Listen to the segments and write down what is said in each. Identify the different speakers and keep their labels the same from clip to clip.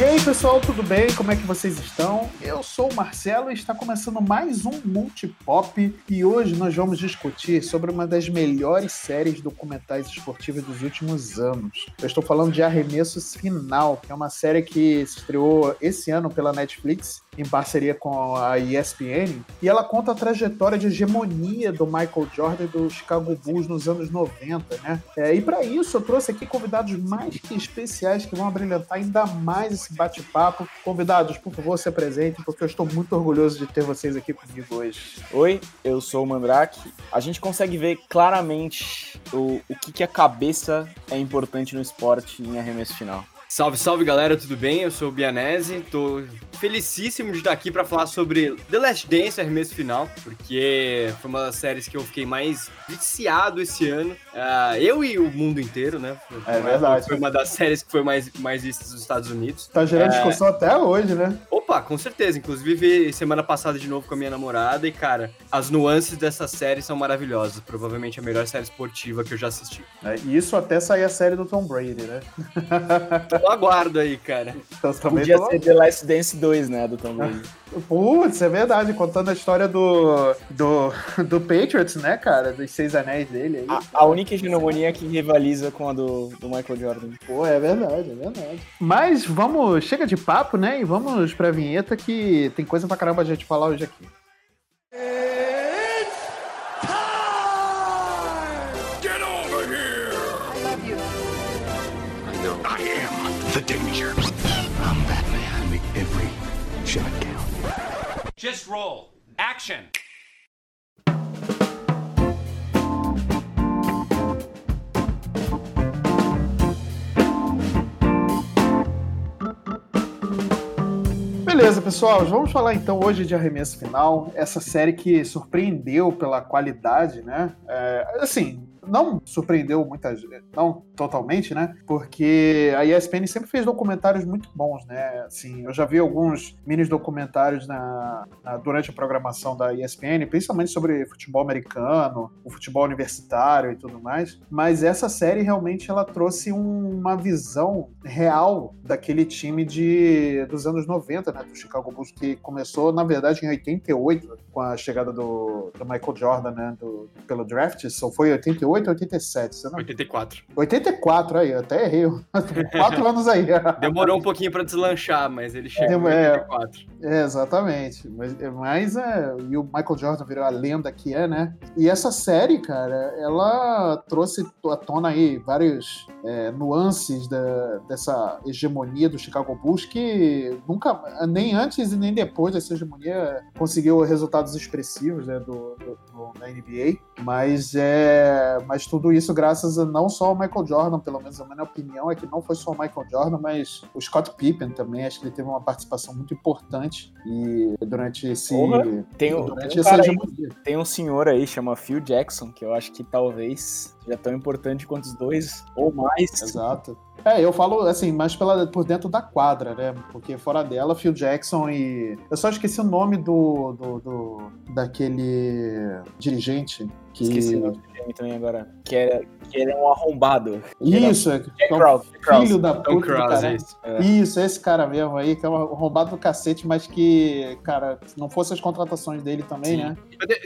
Speaker 1: E aí, pessoal, tudo bem? Como é que vocês estão? Eu sou o Marcelo e está começando mais um Multipop e hoje nós vamos discutir sobre uma das melhores séries documentais esportivas dos últimos anos. Eu estou falando de Arremessos Final, que é uma série que se estreou esse ano pela Netflix em parceria com a ESPN, e ela conta a trajetória de hegemonia do Michael Jordan do Chicago Bulls nos anos 90, né? É, e para isso eu trouxe aqui convidados mais que especiais que vão abrilhantar ainda mais esse bate-papo. Convidados, por favor, se apresentem, porque eu estou muito orgulhoso de ter vocês aqui comigo hoje.
Speaker 2: Oi, eu sou o Mandrake. A gente consegue ver claramente o, o que, que a cabeça é importante no esporte em arremesso final.
Speaker 3: Salve, salve galera, tudo bem? Eu sou o Bianese, tô felicíssimo de estar aqui para falar sobre The Last Dance, arremesso final, porque foi uma das séries que eu fiquei mais viciado esse ano. Uh, eu e o mundo inteiro, né?
Speaker 1: Foi é verdade.
Speaker 3: Foi uma das séries que foi mais, mais vistas nos Estados Unidos.
Speaker 1: Tá gerando é... discussão até hoje, né?
Speaker 3: Opa, com certeza. Inclusive, vi semana passada de novo com a minha namorada e, cara, as nuances dessa série são maravilhosas. Provavelmente a melhor série esportiva que eu já assisti.
Speaker 1: É, isso até sair a série do Tom Brady, né?
Speaker 3: eu aguardo aí, cara.
Speaker 2: Então, Podia tô... ser The Last Dance 2, né, do Tom Brady.
Speaker 1: Putz, é verdade, contando a história do, do, do Patriots, né, cara? Dos seis anéis dele. Aí,
Speaker 2: a, a, única hegemonia que rivaliza com a do, do Michael Jordan.
Speaker 1: Pô, é verdade, é verdade. Mas vamos, chega de papo, né? E vamos pra vinheta que tem coisa pra caramba a gente falar hoje aqui. the Just roll. Action. Beleza, pessoal, vamos falar então hoje de Arremesso Final, essa série que surpreendeu pela qualidade, né? É, assim, não surpreendeu muita gente, não totalmente, né? Porque a ESPN sempre fez documentários muito bons, né? Assim, eu já vi alguns mini documentários na, na, durante a programação da ESPN, principalmente sobre futebol americano, o futebol universitário e tudo mais. Mas essa série realmente ela trouxe um, uma visão real daquele time de, dos anos 90, né? Do Chicago Bulls, que começou, na verdade, em 88, com a chegada do, do Michael Jordan, né? Do, pelo draft, só foi 88 88 ou 87? Você não...
Speaker 3: 84.
Speaker 1: 84, aí, até errei. Quatro anos aí.
Speaker 3: Demorou um pouquinho para deslanchar, mas ele chegou em 84.
Speaker 1: É, exatamente. Mas, mas é, e o Michael Jordan virou a lenda que é, né? E essa série, cara, ela trouxe à tona aí vários é, nuances da, dessa hegemonia do Chicago Bulls que nunca, nem antes e nem depois dessa hegemonia, conseguiu resultados expressivos né, do, do, do, da NBA. Mas é mas tudo isso graças a não só ao Michael Jordan, pelo menos a minha opinião é que não foi só o Michael Jordan, mas o Scott Pippen também, acho que ele teve uma participação muito importante e durante esse
Speaker 2: Porra, tem, durante tem, um aí, tem um senhor aí chama Phil Jackson que eu acho que talvez seja tão importante quanto os dois ou mais.
Speaker 1: Exato. É, eu falo assim, mais pela, por dentro da quadra, né? Porque fora dela, Phil Jackson e. Eu só esqueci o nome do. do, do daquele dirigente que...
Speaker 2: Esqueci o nome do também agora. Que era, que ele é um arrombado.
Speaker 1: Isso, é. Krause. Filho da puta. Krause, isso. É. isso, esse cara mesmo aí, que é um arrombado do cacete, mas que, cara, se não fosse as contratações dele também, Sim. né?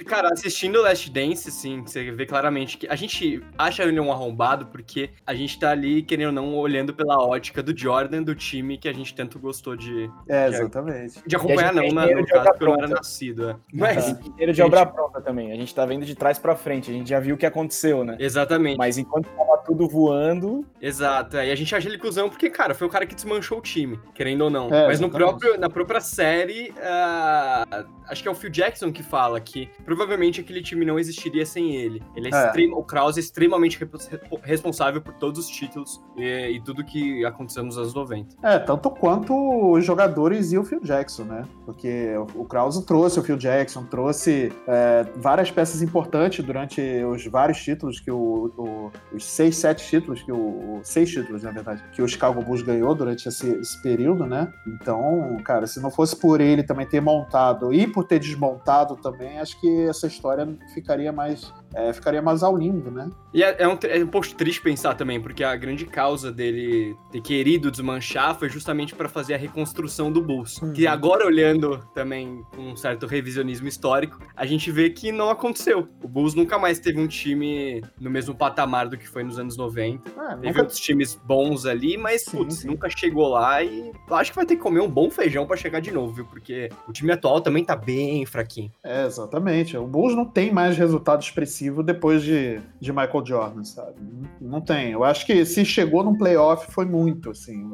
Speaker 3: Cara, assistindo o Last Dance, assim, você vê claramente que a gente acha ele um arrombado porque a gente tá ali, querendo ou não, olhando pela ótica do Jordan, do time que a gente tanto gostou de.
Speaker 1: É, exatamente.
Speaker 3: De, de acompanhar, não, na, no caso, porque eu não era nascido. É.
Speaker 2: Mas. Inteiro de obra pronta também. A gente tá vendo de trás pra frente. A gente já viu o que aconteceu, né?
Speaker 3: Exatamente.
Speaker 2: Mas enquanto tava tudo voando.
Speaker 3: Exato. É. E a gente acha ele cuzão porque, cara, foi o cara que desmanchou o time, querendo ou não. É, Mas no próprio, na própria série, uh, acho que é o Phil Jackson que fala que provavelmente aquele time não existiria sem ele. Ele é, é. Extremo, o Krause é extremamente responsável por todos os títulos e, e, tudo que aconteceu nos anos 90.
Speaker 1: É, tanto quanto os jogadores e o Phil Jackson, né? Porque o Krause trouxe o Phil Jackson, trouxe é, várias peças importantes durante os vários títulos que o, o o, os seis, sete títulos que o. Seis títulos, na verdade, que o Chicago Bulls ganhou durante esse, esse período, né? Então, cara, se não fosse por ele também ter montado e por ter desmontado também, acho que essa história ficaria mais é, ficaria mais ao lindo, né?
Speaker 3: E é, é, um, é um pouco triste pensar também, porque a grande causa dele ter querido desmanchar foi justamente para fazer a reconstrução do Bulls. Uhum. Que agora, olhando também com um certo revisionismo histórico, a gente vê que não aconteceu. O Bulls nunca mais teve um time no mesmo patamar do que foi nos anos 90. Ah, teve nunca... outros times bons ali, mas, sim, putz, sim. nunca chegou lá e acho que vai ter que comer um bom feijão para chegar de novo, viu? Porque o time atual também tá bem fraquinho.
Speaker 1: É, exatamente. O Bulls não tem mais resultado expressivo depois de, de Michael Jordan, sabe? Não, tem. Eu acho que se chegou num playoff foi muito, assim.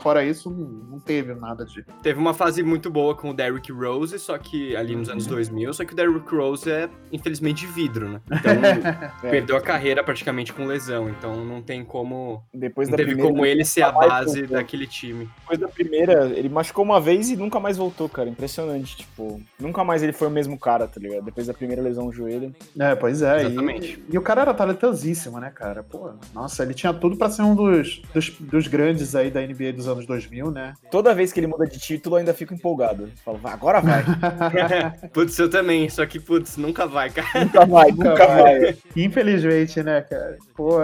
Speaker 1: Fora isso, não teve nada de.
Speaker 3: Teve uma fase muito boa com o Derrick Rose, só que ali nos anos 2000, uhum. só que o Derrick Rose é, infelizmente, vidro, né? Então, é. perdeu a carreira praticamente com lesão. Então, não tem como. Depois não da teve primeira, como ele ser a base daquele time.
Speaker 2: Depois da primeira, ele machucou uma vez e nunca mais voltou, cara. Impressionante. Tipo, nunca mais ele foi o mesmo cara, tá ligado? Depois da primeira lesão no joelho.
Speaker 1: É, pois é. Exatamente. E, e o cara era talentosíssimo, né, cara? Pô, nossa, ele tinha tudo para ser um dos, dos, dos grandes aí da NBA dos anos 2000, né?
Speaker 2: Toda vez que ele muda de título, eu ainda fico empolgado. Falo, agora vai.
Speaker 3: putz, eu também, só que, putz, nunca vai, cara.
Speaker 2: Nunca vai, nunca, nunca vai. vai.
Speaker 1: Infelizmente, né, cara? Pô.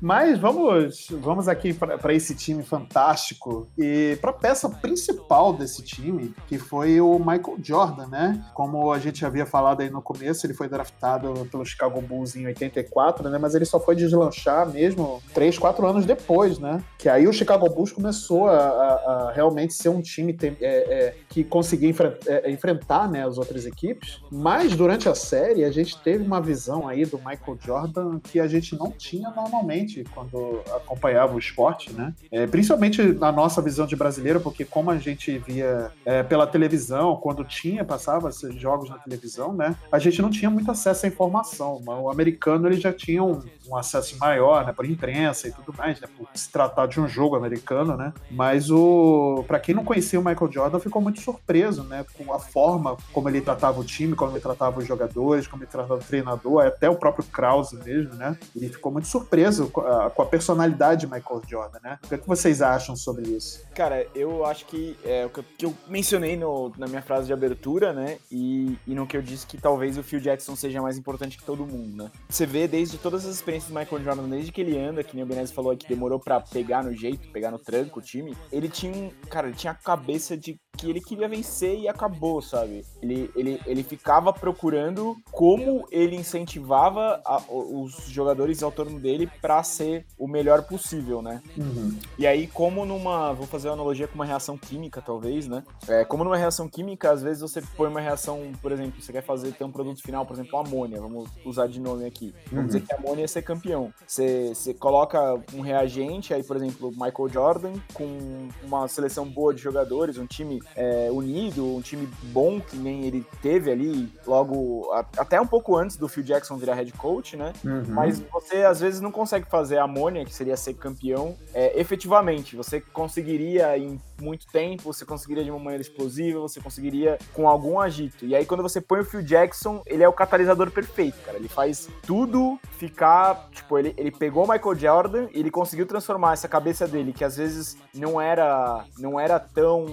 Speaker 1: Mas vamos, vamos aqui para esse time fantástico e para a peça principal desse time, que foi o Michael Jordan, né? Como a gente havia falado aí no começo, ele foi draftado pelo Chicago Bulls em 84, né? Mas ele só foi deslanchar mesmo 3, 4 anos depois, né? Que aí o Chicago Bulls começou a, a, a realmente ser um time é, é, que conseguia é, enfrentar né, as outras equipes. Mas durante a série a gente teve uma visão aí do Michael Jordan que a gente não tinha normalmente quando acompanhava o esporte, né? É, principalmente na nossa visão de brasileiro, porque como a gente via é, pela televisão, quando tinha, passava esses jogos na televisão, né? A gente não tinha muito acesso à informação. O americano ele já tinha um, um acesso maior, né? Por imprensa e tudo mais, né? Por se tratar de um jogo americano, né? Mas o para quem não conhecia o Michael Jordan ficou muito surpreso, né? Com a forma como ele tratava o time, como ele tratava os jogadores, como ele tratava o treinador, até o próprio Krause mesmo, né? Ele ficou muito surpreso com a, personalidade de Michael Jordan, né? O que, é que vocês acham sobre isso?
Speaker 2: Cara, eu acho que é o que eu, que eu mencionei no, na minha frase de abertura, né? E, e no que eu disse que talvez o Phil Jackson seja mais importante que todo mundo, né? Você vê desde todas as experiências do Michael Jordan, desde que ele anda, que nem o Benez falou que demorou para pegar no jeito, pegar no tranco o time, ele tinha, cara, ele tinha a cabeça de que ele queria vencer e acabou, sabe? Ele, ele, ele ficava procurando como ele incentivava a, os jogadores ao torno dele para ser o melhor possível, né? Uhum. E aí, como numa. Vou fazer uma analogia com uma reação química, talvez, né? É, como numa reação química, às vezes você põe uma reação, por exemplo, você quer fazer ter um produto final, por exemplo, amônia, vamos usar de nome aqui. Vamos uhum. dizer que a amônia ia ser campeão. Você, você coloca um reagente, aí, por exemplo, Michael Jordan, com uma seleção boa de jogadores, um time é, unido, um time bom que nem ele teve ali, logo a, até um pouco antes do Phil Jackson virar head coach, né? Uhum. Mas você às vezes não consegue fazer a Amônia, que seria ser campeão, é, efetivamente. Você conseguiria em muito tempo, você conseguiria de uma maneira explosiva, você conseguiria com algum agito. E aí quando você põe o Phil Jackson, ele é o catalisador perfeito, cara. Ele faz tudo ficar, tipo, ele, ele pegou o Michael Jordan e ele conseguiu transformar essa cabeça dele, que às vezes não era não era tão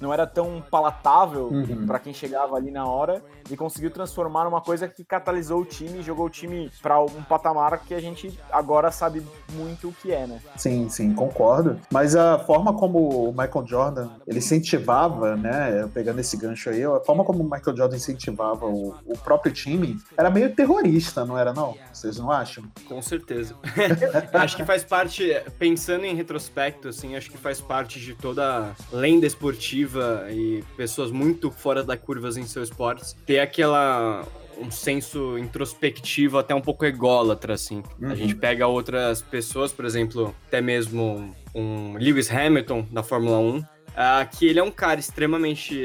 Speaker 2: não era tão palatável uhum. para quem chegava ali na hora e conseguiu transformar numa coisa que catalisou o time, jogou o time para um patamar que a gente agora sabe muito o que é, né?
Speaker 1: Sim, sim, concordo. Mas a forma como o Michael Jordan ele incentivava, né, pegando esse gancho aí, a forma como o Michael Jordan incentivava o, o próprio time era meio terrorista, não era não? Vocês não acham?
Speaker 3: Com certeza. acho que faz parte, pensando em retrospecto, assim, acho que faz parte de toda lenda esportiva e pessoas muito fora da curvas em seus esportes ter aquela um senso introspectivo até um pouco ególatra, assim. Uhum. A gente pega outras pessoas, por exemplo, até mesmo um Lewis Hamilton da Fórmula 1, Uh, que ele é um cara extremamente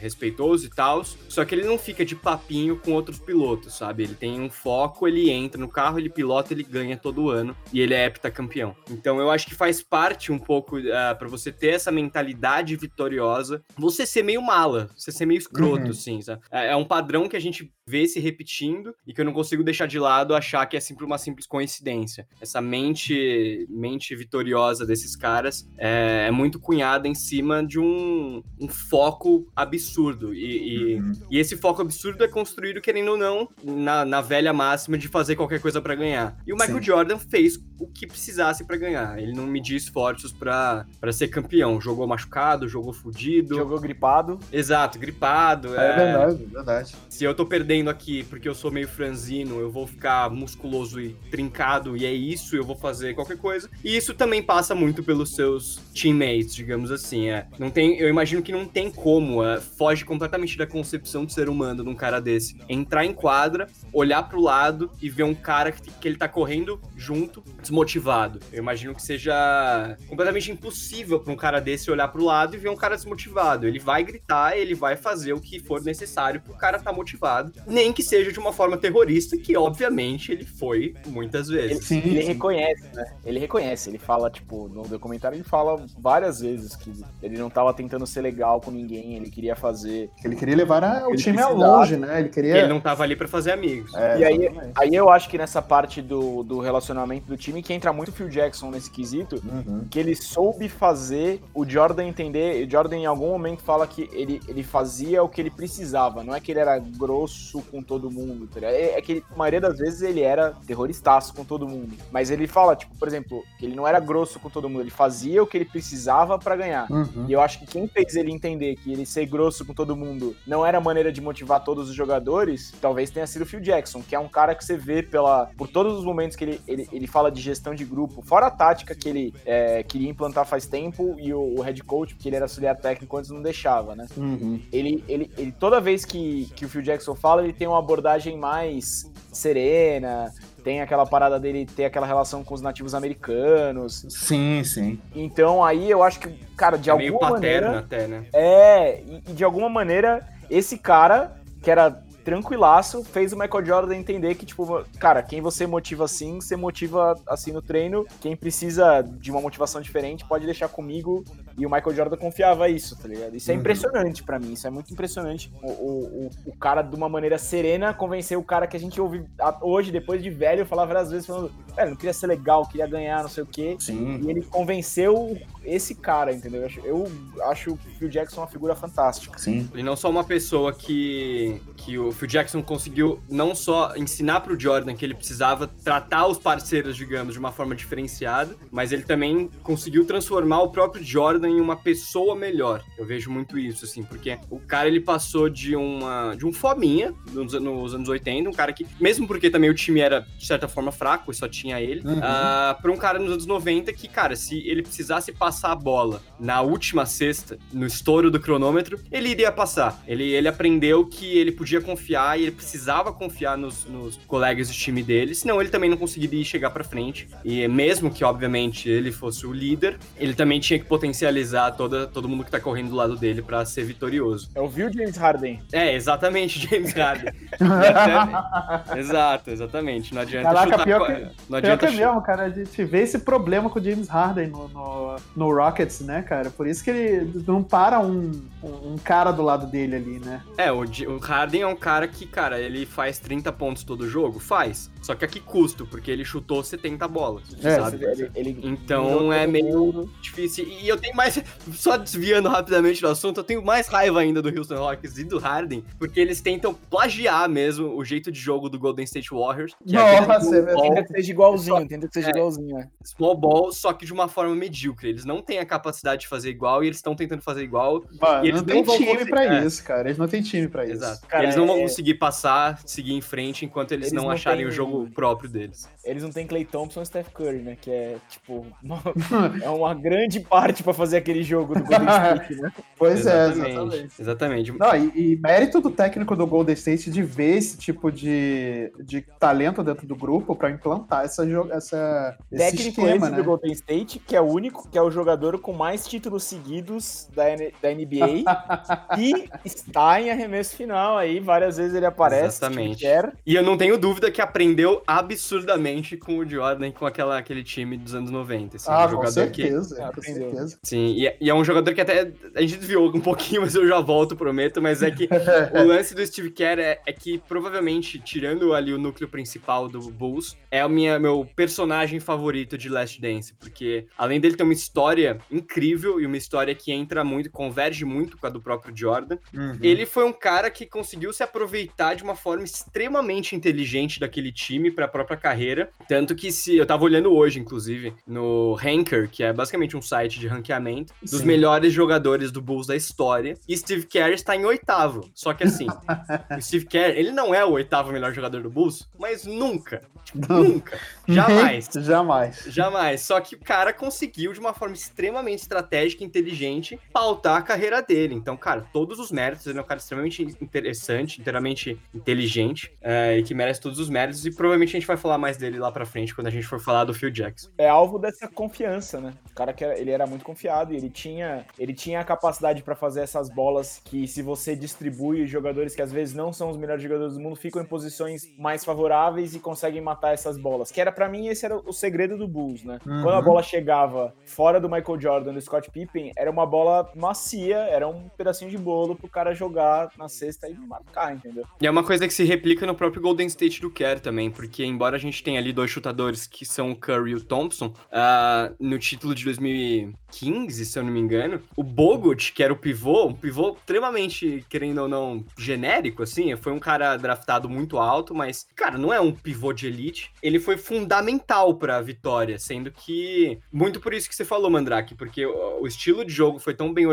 Speaker 3: respeitoso e tal, só que ele não fica de papinho com outros pilotos, sabe? Ele tem um foco, ele entra no carro, ele pilota, ele ganha todo ano e ele é heptacampeão. Então eu acho que faz parte um pouco ah, para você ter essa mentalidade vitoriosa, você ser meio mala, você ser meio escroto, uhum. assim, sabe? É, é um padrão que a gente ver se repetindo e que eu não consigo deixar de lado achar que é sempre uma simples coincidência. Essa mente, mente vitoriosa desses caras é, é muito cunhada em cima de um, um foco absurdo. E, e, uhum. e, esse foco absurdo é construído, querendo ou não, na, na velha máxima de fazer qualquer coisa para ganhar. E o Michael Sim. Jordan fez o que precisasse para ganhar. Ele não mediu esforços para ser campeão. Jogou machucado, jogou fudido.
Speaker 2: Jogou gripado.
Speaker 3: Exato, gripado.
Speaker 1: É, é verdade, é verdade.
Speaker 3: Se eu tô perdendo aqui porque eu sou meio franzino, eu vou ficar musculoso e trincado, e é isso, eu vou fazer qualquer coisa. E isso também passa muito pelos seus teammates, digamos assim. É. Não tem, eu imagino que não tem como, é, foge completamente da concepção de ser humano num cara desse. Entrar em quadra, olhar pro lado e ver um cara que, que ele tá correndo junto, desmotivado. Eu imagino que seja completamente impossível para um cara desse olhar pro lado e ver um cara desmotivado. Ele vai gritar, ele vai fazer o que for necessário pro cara tá motivado, nem que seja de uma forma terrorista, que obviamente ele foi muitas vezes.
Speaker 2: Ele, sim, ele sim. reconhece, né? Ele reconhece, ele fala, tipo, no documentário ele fala várias vezes que ele não tava tentando ser legal com ninguém, ele queria fazer.
Speaker 1: Ele queria levar a, o time a longe, né? Ele queria.
Speaker 3: Ele não tava ali para fazer amigos.
Speaker 2: É, e aí, aí eu acho que nessa parte do, do relacionamento do time que entra muito o Phil Jackson nesse quesito, uhum. que ele soube fazer o Jordan entender. O Jordan em algum momento fala que ele, ele fazia o que ele precisava, não é que ele era grosso com todo mundo, tá é, é que a maioria das vezes ele era terroristaço com todo mundo. Mas ele fala, tipo, por exemplo, que ele não era grosso com todo mundo, ele fazia o que ele precisava para ganhar. Uhum. E eu acho que quem fez ele entender que ele ser grosso com todo mundo não era maneira de motivar todos os jogadores, talvez tenha sido o Phil Jackson, que é um cara que você vê pela, por todos os momentos que ele, ele, ele fala de gestão de grupo, fora a tática que ele é, queria implantar faz tempo e o, o, head coach, porque ele era auxiliar técnico antes não deixava, né? Uhum. Ele, ele, ele, toda vez que, que o Phil Jackson fala, ele tem uma abordagem mais serena, tem aquela parada dele ter aquela relação com os nativos americanos.
Speaker 1: Sim, sim.
Speaker 2: Então aí eu acho que, cara, de é alguma meio maneira.
Speaker 3: até, né?
Speaker 2: É, e, e de alguma maneira, esse cara, que era tranquilaço, fez o Michael Jordan entender que, tipo, cara, quem você motiva assim, você motiva assim no treino. Quem precisa de uma motivação diferente, pode deixar comigo. E o Michael Jordan confiava isso, tá ligado? Isso é uhum. impressionante para mim, isso é muito impressionante. O, o, o, cara, de uma maneira serena, convencer o cara que a gente ouve hoje, depois de velho, falar várias vezes, falando, velho, não queria ser legal, queria ganhar, não sei o quê. Sim. E ele convenceu esse cara, entendeu? Eu acho, eu acho o Phil Jackson uma figura fantástica.
Speaker 1: Sim.
Speaker 3: E não só uma pessoa que, que o Phil Jackson conseguiu não só ensinar pro Jordan que ele precisava tratar os parceiros, digamos, de uma forma diferenciada, mas ele também conseguiu transformar o próprio Jordan em uma pessoa melhor. Eu vejo muito isso, assim, porque o cara ele passou de uma de um fominha nos, nos anos 80, um cara que, mesmo porque também o time era de certa forma fraco, só tinha ele, uhum. uh, pra um cara nos anos 90 que, cara, se ele precisasse passar passar a bola na última sexta, no estouro do cronômetro, ele iria passar. Ele, ele aprendeu que ele podia confiar e ele precisava confiar nos, nos colegas do time dele, senão ele também não conseguiria chegar para frente. E mesmo que, obviamente, ele fosse o líder, ele também tinha que potencializar toda, todo mundo que tá correndo do lado dele para ser vitorioso.
Speaker 2: É o viu James Harden?
Speaker 3: É, exatamente, James Harden. Exato, exatamente. Não adianta
Speaker 1: Caraca, chutar... Pior que, não adianta pior que é mesmo, cara. A gente vê esse problema com o James Harden no, no, no no Rockets, né, cara? Por isso que ele não para um, um cara do lado dele ali, né?
Speaker 3: É, o, o Harden é um cara que, cara, ele faz 30 pontos todo jogo? Faz. Só que a que custo? Porque ele chutou 70 bolas, é, sabe? Ele, ele então é meio difícil. E eu tenho mais, só desviando rapidamente do assunto, eu tenho mais raiva ainda do Houston Rockets e do Harden, porque eles tentam plagiar mesmo o jeito de jogo do Golden State Warriors.
Speaker 2: Que é Nossa, é tenta que seja igualzinho, tenta que seja é, igualzinho. É.
Speaker 3: Small ball, só que de uma forma medíocre. Eles não têm a capacidade de fazer igual e eles estão tentando fazer igual.
Speaker 1: Mano,
Speaker 3: e eles
Speaker 1: não, não tem time conseguir... pra é. isso, cara. Eles não têm time pra isso.
Speaker 3: Exato. Cara, eles não vão é- conseguir passar, seguir em frente enquanto eles, eles não, não, acharem tem... o jogo próprio deles.
Speaker 2: Eles não têm Clay Thompson e Steph Curry, né? Que é, tipo, uma... é uma grande parte pra fazer aquele jogo do Golden State, né?
Speaker 1: Pois é, exatamente, é, exatamente.
Speaker 3: Exatamente.
Speaker 1: Não, e, e, mérito do técnico do Golden State de ver esse tipo de, de talento dentro do grupo pra implantar essa, essa,
Speaker 2: esse técnico esquema, né? do Golden State, que é o único, que é o jogador com mais títulos seguidos da, da NBA e está em arremesso final aí aí, várias vezes ele aparece.
Speaker 3: Exatamente. E eu não tenho dúvida que aprendeu absurdamente com o Jordan, com aquela, aquele time dos anos 90.
Speaker 1: Assim, ah, um com certeza, que... com certeza.
Speaker 3: Sim, e, é, e, é um jogador que até a gente desviou um pouquinho, mas eu já volto, prometo. Mas é que o lance do Steve Kerr é, é, que provavelmente, tirando ali o núcleo principal do Bulls, é o minha, meu personagem favorito de Last Dance, porque além dele ter uma história incrível e uma história que entra muito, converge muito com a do próprio Jordan, uhum. ele foi um cara que conseguiu se aproveitar de uma forma extremamente inteligente daquele time para a própria carreira, tanto que se eu tava olhando hoje, inclusive, no Ranker, que é basicamente um site de ranqueamento dos Sim. melhores jogadores do Bulls da história, e Steve Kerr está em oitavo. Só que assim, o Steve Kerr, ele não é o oitavo melhor jogador do Bulls, mas nunca, não. nunca, jamais,
Speaker 1: jamais,
Speaker 3: jamais. Só que o cara conseguiu de uma forma extremamente estratégica e inteligente pautar a carreira dele. Então, cara, todos os méritos, ele é um cara extremamente interessante, inteiramente inteligente, é, e que merece todos os méritos, e provavelmente a gente vai falar mais dele lá pra frente, quando a gente for falar do Phil Jackson.
Speaker 2: É alvo dessa confiança, né? O cara que era, ele era muito confiado e ele tinha, ele tinha a capacidade para fazer essas bolas que, se você distribui jogadores que às vezes não são os melhores jogadores do mundo, ficam em posições mais favoráveis e conseguem matar essas bolas. Que era para mim esse era o segredo do Bulls, né? Uhum. Quando a bola chegava fora do Michael Jordan, do Scott Pippen, era uma bola macia, era um pedacinho de bolo pro cara jogar na cesta e marcar, entendeu?
Speaker 3: E é uma coisa que se replica no próprio Golden State do Kerr também, porque embora a gente tenha ali dois chutadores que são o Curry e o Thompson, uh, no título de 2015, se eu não me engano, o Bogut, que era o pivô, um pivô extremamente, querendo ou não, genérico, assim, foi um cara draftado muito alto, mas, cara, não é um pivô de elite. Ele foi fundamental pra vitória, sendo que, muito por isso que você falou, Mandrake, porque o, estilo de jogo foi tão bem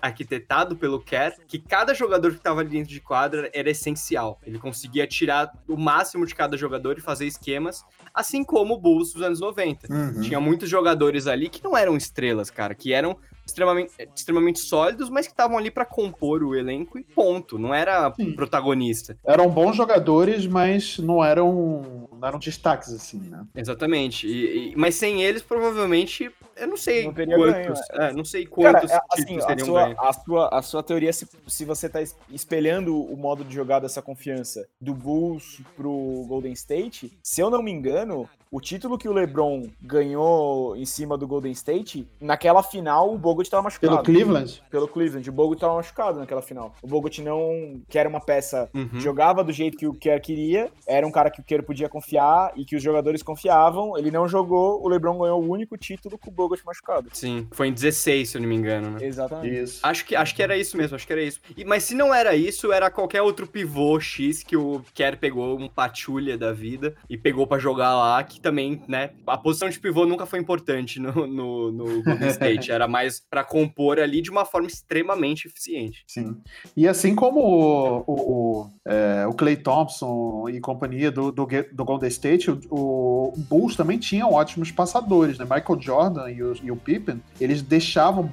Speaker 3: arquitetado pelo Kerr que cada jogador que estava dentro de quadra era essencial. Ele conseguia tirar o máximo de cada jogador e fazer esquemas, assim como o Bulls dos anos 90. Uhum. Tinha muitos jogadores ali que não eram estrelas, cara, que eram extremamente, extremamente sólidos, mas que estavam ali para compor o elenco e ponto. Não era Sim. protagonista.
Speaker 1: Eram bons jogadores, mas não eram, não eram destaques assim, né?
Speaker 3: Exatamente. E, e, mas sem eles, provavelmente, eu não sei não quantos. Ganho, é. É, não sei quantos Cara, é, assim,
Speaker 2: a sua, a sua, a sua teoria, se, se você tá espelhando o modo de jogar dessa confiança do Bulls pro Golden State, se eu não me engano, o título que o LeBron ganhou em cima do Golden State, naquela final o Bogut estava machucado.
Speaker 1: Pelo Cleveland?
Speaker 2: Pelo Cleveland. O Bogut estava machucado naquela final. O Bogut não, que era uma peça, uhum. jogava do jeito que o Kerr queria, era um cara que o Kerr podia confiar e que os jogadores confiavam. Ele não jogou, o LeBron ganhou o único título com o Bogut machucado.
Speaker 3: Sim, foi em 16, se eu não me engano, né?
Speaker 2: Exatamente.
Speaker 3: Isso. Acho que, acho que era isso mesmo, acho que era isso. E, mas se não era isso, era qualquer outro pivô X que o Kerr pegou, um patulha da vida, e pegou para jogar lá, que também, né, a posição de pivô nunca foi importante no, no, no Golden State, era mais para compor ali de uma forma extremamente eficiente.
Speaker 1: Sim. E assim como o, o, é, o Clay Thompson e companhia do, do, do Golden State, o, o, Bulls também tinham ótimos passadores, né? Michael Jordan e o, e o Pippen, eles deixavam,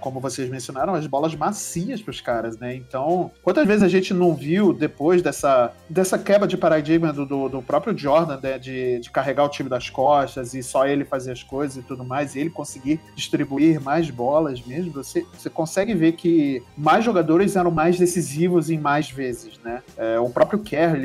Speaker 1: como vocês mencionaram, as bolas macias para os caras, né? Então, quantas vezes a gente não viu depois dessa, dessa quebra de paradigma do, do, do próprio Jordan, né? de, de carregar o time das costas e só ele fazer as coisas e tudo mais, e ele conseguir distribuir mais bolas mesmo, você, você consegue ver que mais jogadores eram mais decisivos em mais vezes, né? É, o próprio Kerr,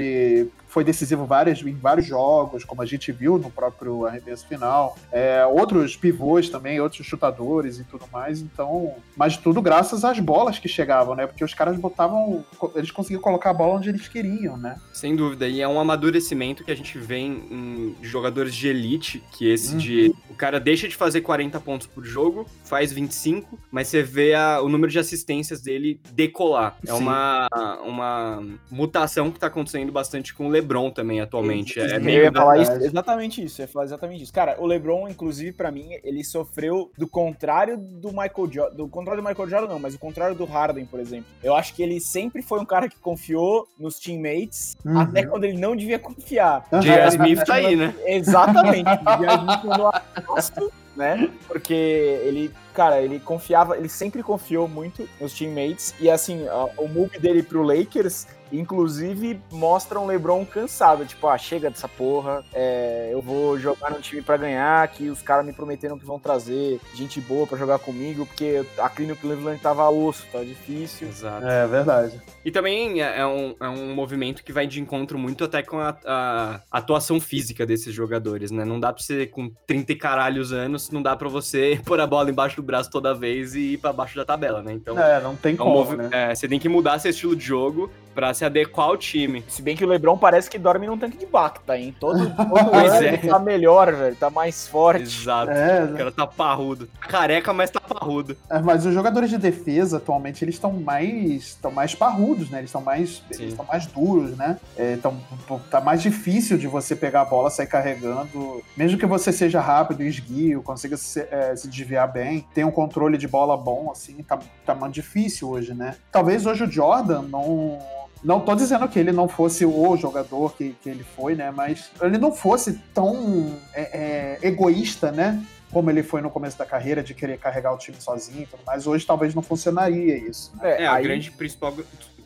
Speaker 1: foi decisivo várias, em vários jogos, como a gente viu no próprio arremesso final. É, outros pivôs também, outros chutadores e tudo mais. Então, mas tudo graças às bolas que chegavam, né? Porque os caras botavam. Eles conseguiam colocar a bola onde eles queriam, né?
Speaker 3: Sem dúvida. E é um amadurecimento que a gente vê em jogadores de elite, que esse uhum. de. O cara deixa de fazer 40 pontos por jogo, faz 25, mas você vê a, o número de assistências dele decolar. É uma, uma mutação que tá acontecendo bastante com o LeBron também atualmente. É, é
Speaker 2: meio eu ia falar isso, exatamente isso, eu ia falar exatamente isso. Cara, o LeBron, inclusive, para mim, ele sofreu do contrário do Michael Jordan, do contrário do Michael Jordan não, mas o contrário do Harden, por exemplo. Eu acho que ele sempre foi um cara que confiou nos teammates, uhum. até quando ele não devia confiar.
Speaker 3: J.R. Smith tá aí, né?
Speaker 2: Exatamente. J.R. Smith mandou né? Porque ele, cara, ele confiava, ele sempre confiou muito nos teammates. E assim, o move dele pro Lakers inclusive mostram o LeBron cansado, tipo, ah, chega dessa porra, é, eu vou jogar no time para ganhar, que os caras me prometeram que vão trazer gente boa para jogar comigo, porque aqui no Cleveland tava osso, tá difícil.
Speaker 1: Exato. É verdade.
Speaker 3: E também é, é um, é um movimento que vai de encontro muito até com a, a atuação física desses jogadores, né? Não dá pra você, com 30 e caralhos anos, não dá pra você pôr a bola embaixo do braço toda vez e ir pra baixo da tabela, né?
Speaker 1: Então, é, não tem é um como, né?
Speaker 3: É, você tem que mudar seu estilo de jogo para se adequar ao time.
Speaker 2: Se bem que o LeBron parece que dorme num tanque de Bacta, hein? Todo, todo ano é. ele tá melhor, velho, tá mais forte.
Speaker 3: Exato. É, o cara tá parrudo. Careca, mas tá parrudo.
Speaker 1: É, mas os jogadores de defesa atualmente eles estão mais estão mais parrudos, né? Eles estão mais eles estão mais duros, né? É, então tá mais difícil de você pegar a bola, sair carregando, mesmo que você seja rápido, esguio, consiga se, é, se desviar bem, tenha um controle de bola bom, assim, tá, tá mais difícil hoje, né? Talvez hoje o Jordan não não tô dizendo que ele não fosse o jogador que, que ele foi, né? Mas ele não fosse tão é, é, egoísta, né? Como ele foi no começo da carreira, de querer carregar o time sozinho e tudo mais. Hoje talvez não funcionaria isso.
Speaker 3: Né? É, é, a aí... grande principal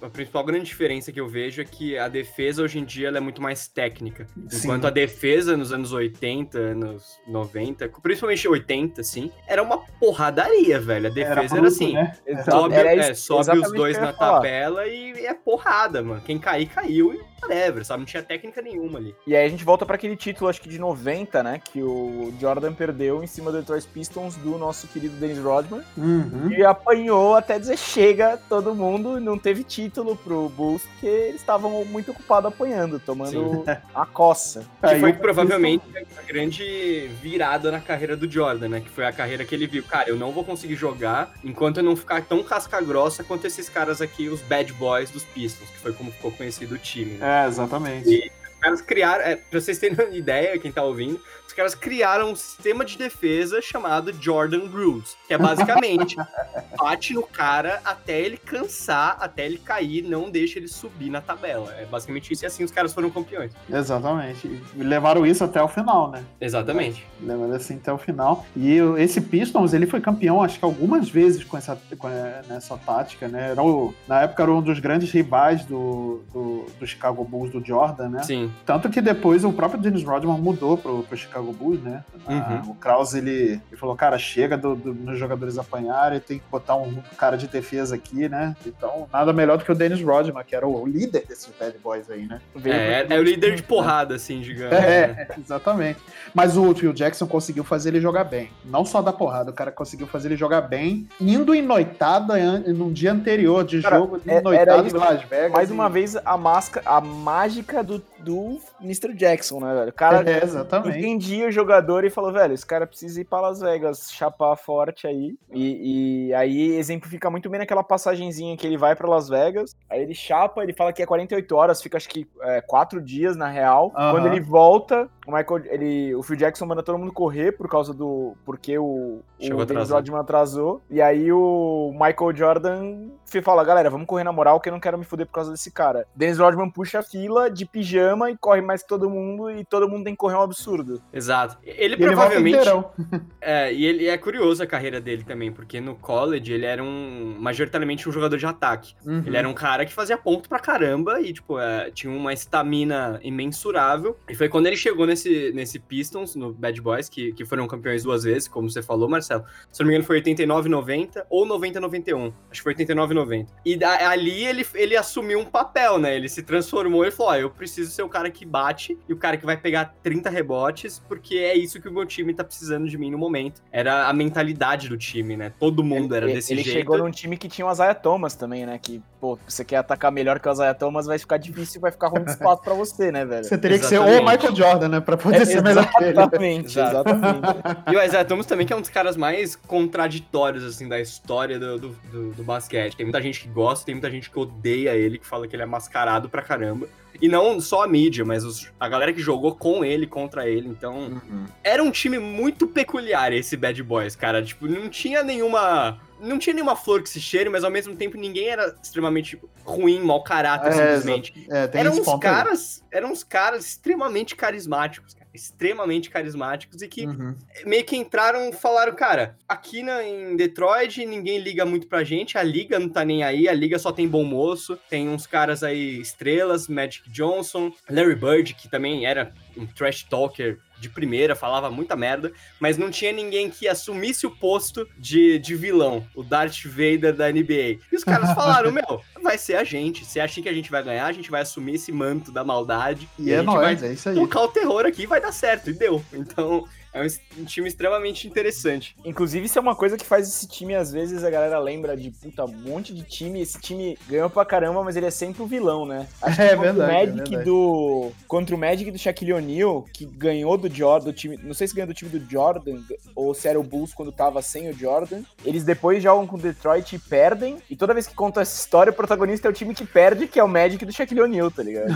Speaker 3: a principal grande diferença que eu vejo é que a defesa hoje em dia é muito mais técnica. Sim. Enquanto a defesa nos anos 80, anos 90, principalmente 80, assim, era uma porradaria, velho. A defesa era, bruto, era assim: né? sobe, era é, sobe os dois na tabela e é porrada, mano. Quem cair, caiu e whatever, sabe? Não tinha técnica nenhuma ali.
Speaker 2: E aí a gente volta para aquele título, acho que de 90, né? Que o Jordan perdeu em cima do Detroit Pistons do nosso querido Dennis Rodman. Uhum. E apanhou até dizer chega todo mundo, não teve título pro Bulls, porque eles estavam muito ocupados apanhando, tomando Sim. a coça.
Speaker 3: Que foi provavelmente a grande virada na carreira do Jordan, né? Que foi a carreira que ele viu, cara, eu não vou conseguir jogar enquanto eu não ficar tão casca grossa quanto esses caras aqui, os bad boys dos Pistons, que foi como ficou conhecido o time,
Speaker 1: né? É, exatamente. E
Speaker 3: os caras criaram, é, pra vocês terem uma ideia, quem tá ouvindo, caras criaram um sistema de defesa chamado Jordan Rules, que é basicamente bate no cara até ele cansar, até ele cair, não deixa ele subir na tabela. É basicamente isso e assim os caras foram campeões.
Speaker 1: Exatamente. E levaram isso até o final, né?
Speaker 3: Exatamente.
Speaker 1: Levaram assim até o final. E esse Pistons, ele foi campeão, acho que algumas vezes com essa, com essa tática, né? Era o, na época era um dos grandes rivais do, do, do, Chicago Bulls, do Jordan, né?
Speaker 3: Sim.
Speaker 1: Tanto que depois o próprio Dennis Rodman mudou pro, pro Chicago Bulls, né? Uhum. Ah, o Krause, ele, ele, falou, cara, chega do, do, dos jogadores apanharem, tem que botar um cara de defesa aqui, né? Então, nada melhor do que o Dennis Rodman, que era o líder desses bad boys aí, né?
Speaker 3: É, é, o líder de porrada, assim, digamos.
Speaker 1: É, né? exatamente. Mas o Phil Jackson conseguiu fazer ele jogar bem. Não só da porrada, o cara conseguiu fazer ele jogar bem, indo em noitada num dia anterior de cara, jogo,
Speaker 2: é, noitada em Las Vegas. Mais e... uma vez, a máscara, a mágica do, do Mr. Jackson, né, velho? O cara é, exatamente. entendia o jogador e falou, velho, esse cara precisa ir para Las Vegas, chapar forte aí. E, e aí exemplifica muito bem naquela passagenzinha que ele vai para Las Vegas, aí ele chapa, ele fala que é 48 horas, fica acho que é, 4 dias na real. Uhum. Quando ele volta, o Michael, ele, o Phil Jackson manda todo mundo correr por causa do. Porque o, Chegou o Dennis Rodman atrasou. E aí o Michael Jordan fala, galera, vamos correr na moral que eu não quero me fuder por causa desse cara. Dennis Rodman puxa a fila de pijama e corre mais que todo mundo, e todo mundo tem que correr um absurdo.
Speaker 3: Exato. Ele e provavelmente. Ele é, e ele é curioso a carreira dele também, porque no college ele era um. majoritariamente um jogador de ataque. Uhum. Ele era um cara que fazia ponto pra caramba e, tipo, é, tinha uma estamina imensurável. E foi quando ele chegou nesse, nesse Pistons, no Bad Boys, que, que foram campeões duas vezes, como você falou, Marcelo. Se não me engano, foi 89-90 ou 90-91. Acho que foi 89-90. E da, ali ele, ele assumiu um papel, né? Ele se transformou e falou: Ó, eu preciso ser o cara que bate e o cara que vai pegar 30 rebotes, porque é isso que o meu time tá precisando de mim no momento. Era a mentalidade do time, né? Todo mundo ele, era desse
Speaker 2: ele
Speaker 3: jeito.
Speaker 2: Ele chegou num time que tinha o Isaiah Thomas também, né? Que, pô, você quer atacar melhor que o Isaiah Thomas, vai ficar difícil, vai ficar ruim de espaço pra você, né, velho?
Speaker 1: Você teria exatamente. que ser o Michael Jordan, né? Pra poder é, ser melhor que ele.
Speaker 2: Exatamente, exatamente.
Speaker 3: e o Isaiah Thomas também, que é um dos caras mais contraditórios, assim, da história do, do, do, do basquete. Tem muita gente que gosta, tem muita gente que odeia ele, que fala que ele é mascarado pra caramba. E não só a mídia, mas os, a galera que jogou com ele, contra ele. Então, uhum. era um time muito peculiar esse Bad Boys, cara. Tipo, não tinha nenhuma. Não tinha nenhuma flor que se cheire, mas ao mesmo tempo ninguém era extremamente ruim, mau caráter, é, simplesmente. É, eram uns caras. Eram uns caras extremamente carismáticos, cara extremamente carismáticos e que uhum. meio que entraram falaram, cara, aqui na, em Detroit ninguém liga muito pra gente, a liga não tá nem aí, a liga só tem bom moço, tem uns caras aí estrelas, Magic Johnson, Larry Bird, que também era um trash talker de primeira, falava muita merda, mas não tinha ninguém que assumisse o posto de, de vilão, o Darth Vader da NBA. E os caras falaram, meu, vai ser a gente. Se acham que a gente vai ganhar, a gente vai assumir esse manto da maldade.
Speaker 1: E, e é nóis, é isso aí.
Speaker 3: Tocar o terror aqui vai dar certo, e deu. Então, é um time extremamente interessante.
Speaker 2: Inclusive, isso é uma coisa que faz esse time, às vezes, a galera lembra de puta, um monte de time. Esse time ganhou pra caramba, mas ele é sempre o vilão, né?
Speaker 1: Acho é, verdade, o
Speaker 2: Magic
Speaker 1: é verdade.
Speaker 2: do. Contra o Magic do Shaquille O'Neal, que ganhou do Jordan, do time. Não sei se ganhou do time do Jordan, ou se era o Bulls quando tava sem o Jordan. Eles depois jogam com o Detroit e perdem. E toda vez que conta essa história, o protagonista é o time que perde, que é o Magic do Shaquille O'Neal, tá ligado?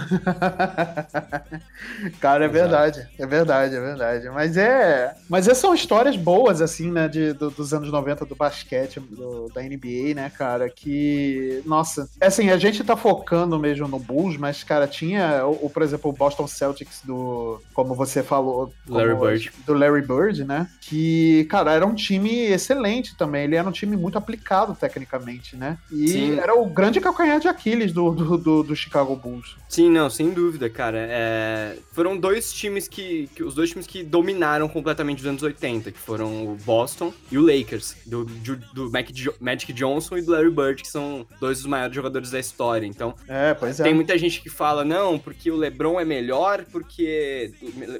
Speaker 1: Cara, é verdade. É verdade, é verdade. Mas é. Mas é são histórias boas, assim, né, de, do, dos anos 90 do basquete, do, da NBA, né, cara, que, nossa, é assim, a gente tá focando mesmo no Bulls, mas, cara, tinha, o, por exemplo, o Boston Celtics do, como você falou,
Speaker 3: Larry Bird.
Speaker 1: do Larry Bird, né, que, cara, era um time excelente também, ele era um time muito aplicado tecnicamente, né, e Sim. era o grande calcanhar de Aquiles do, do, do, do Chicago Bulls.
Speaker 3: Sim, não, sem dúvida, cara, é... foram dois times que, que, os dois times que dominaram completamente dos anos 80, que foram o Boston e o Lakers, do, do Magic Johnson e do Larry Bird, que são dois dos maiores jogadores da história. Então,
Speaker 1: é, pois
Speaker 3: é. tem muita gente que fala, não, porque o LeBron é melhor, porque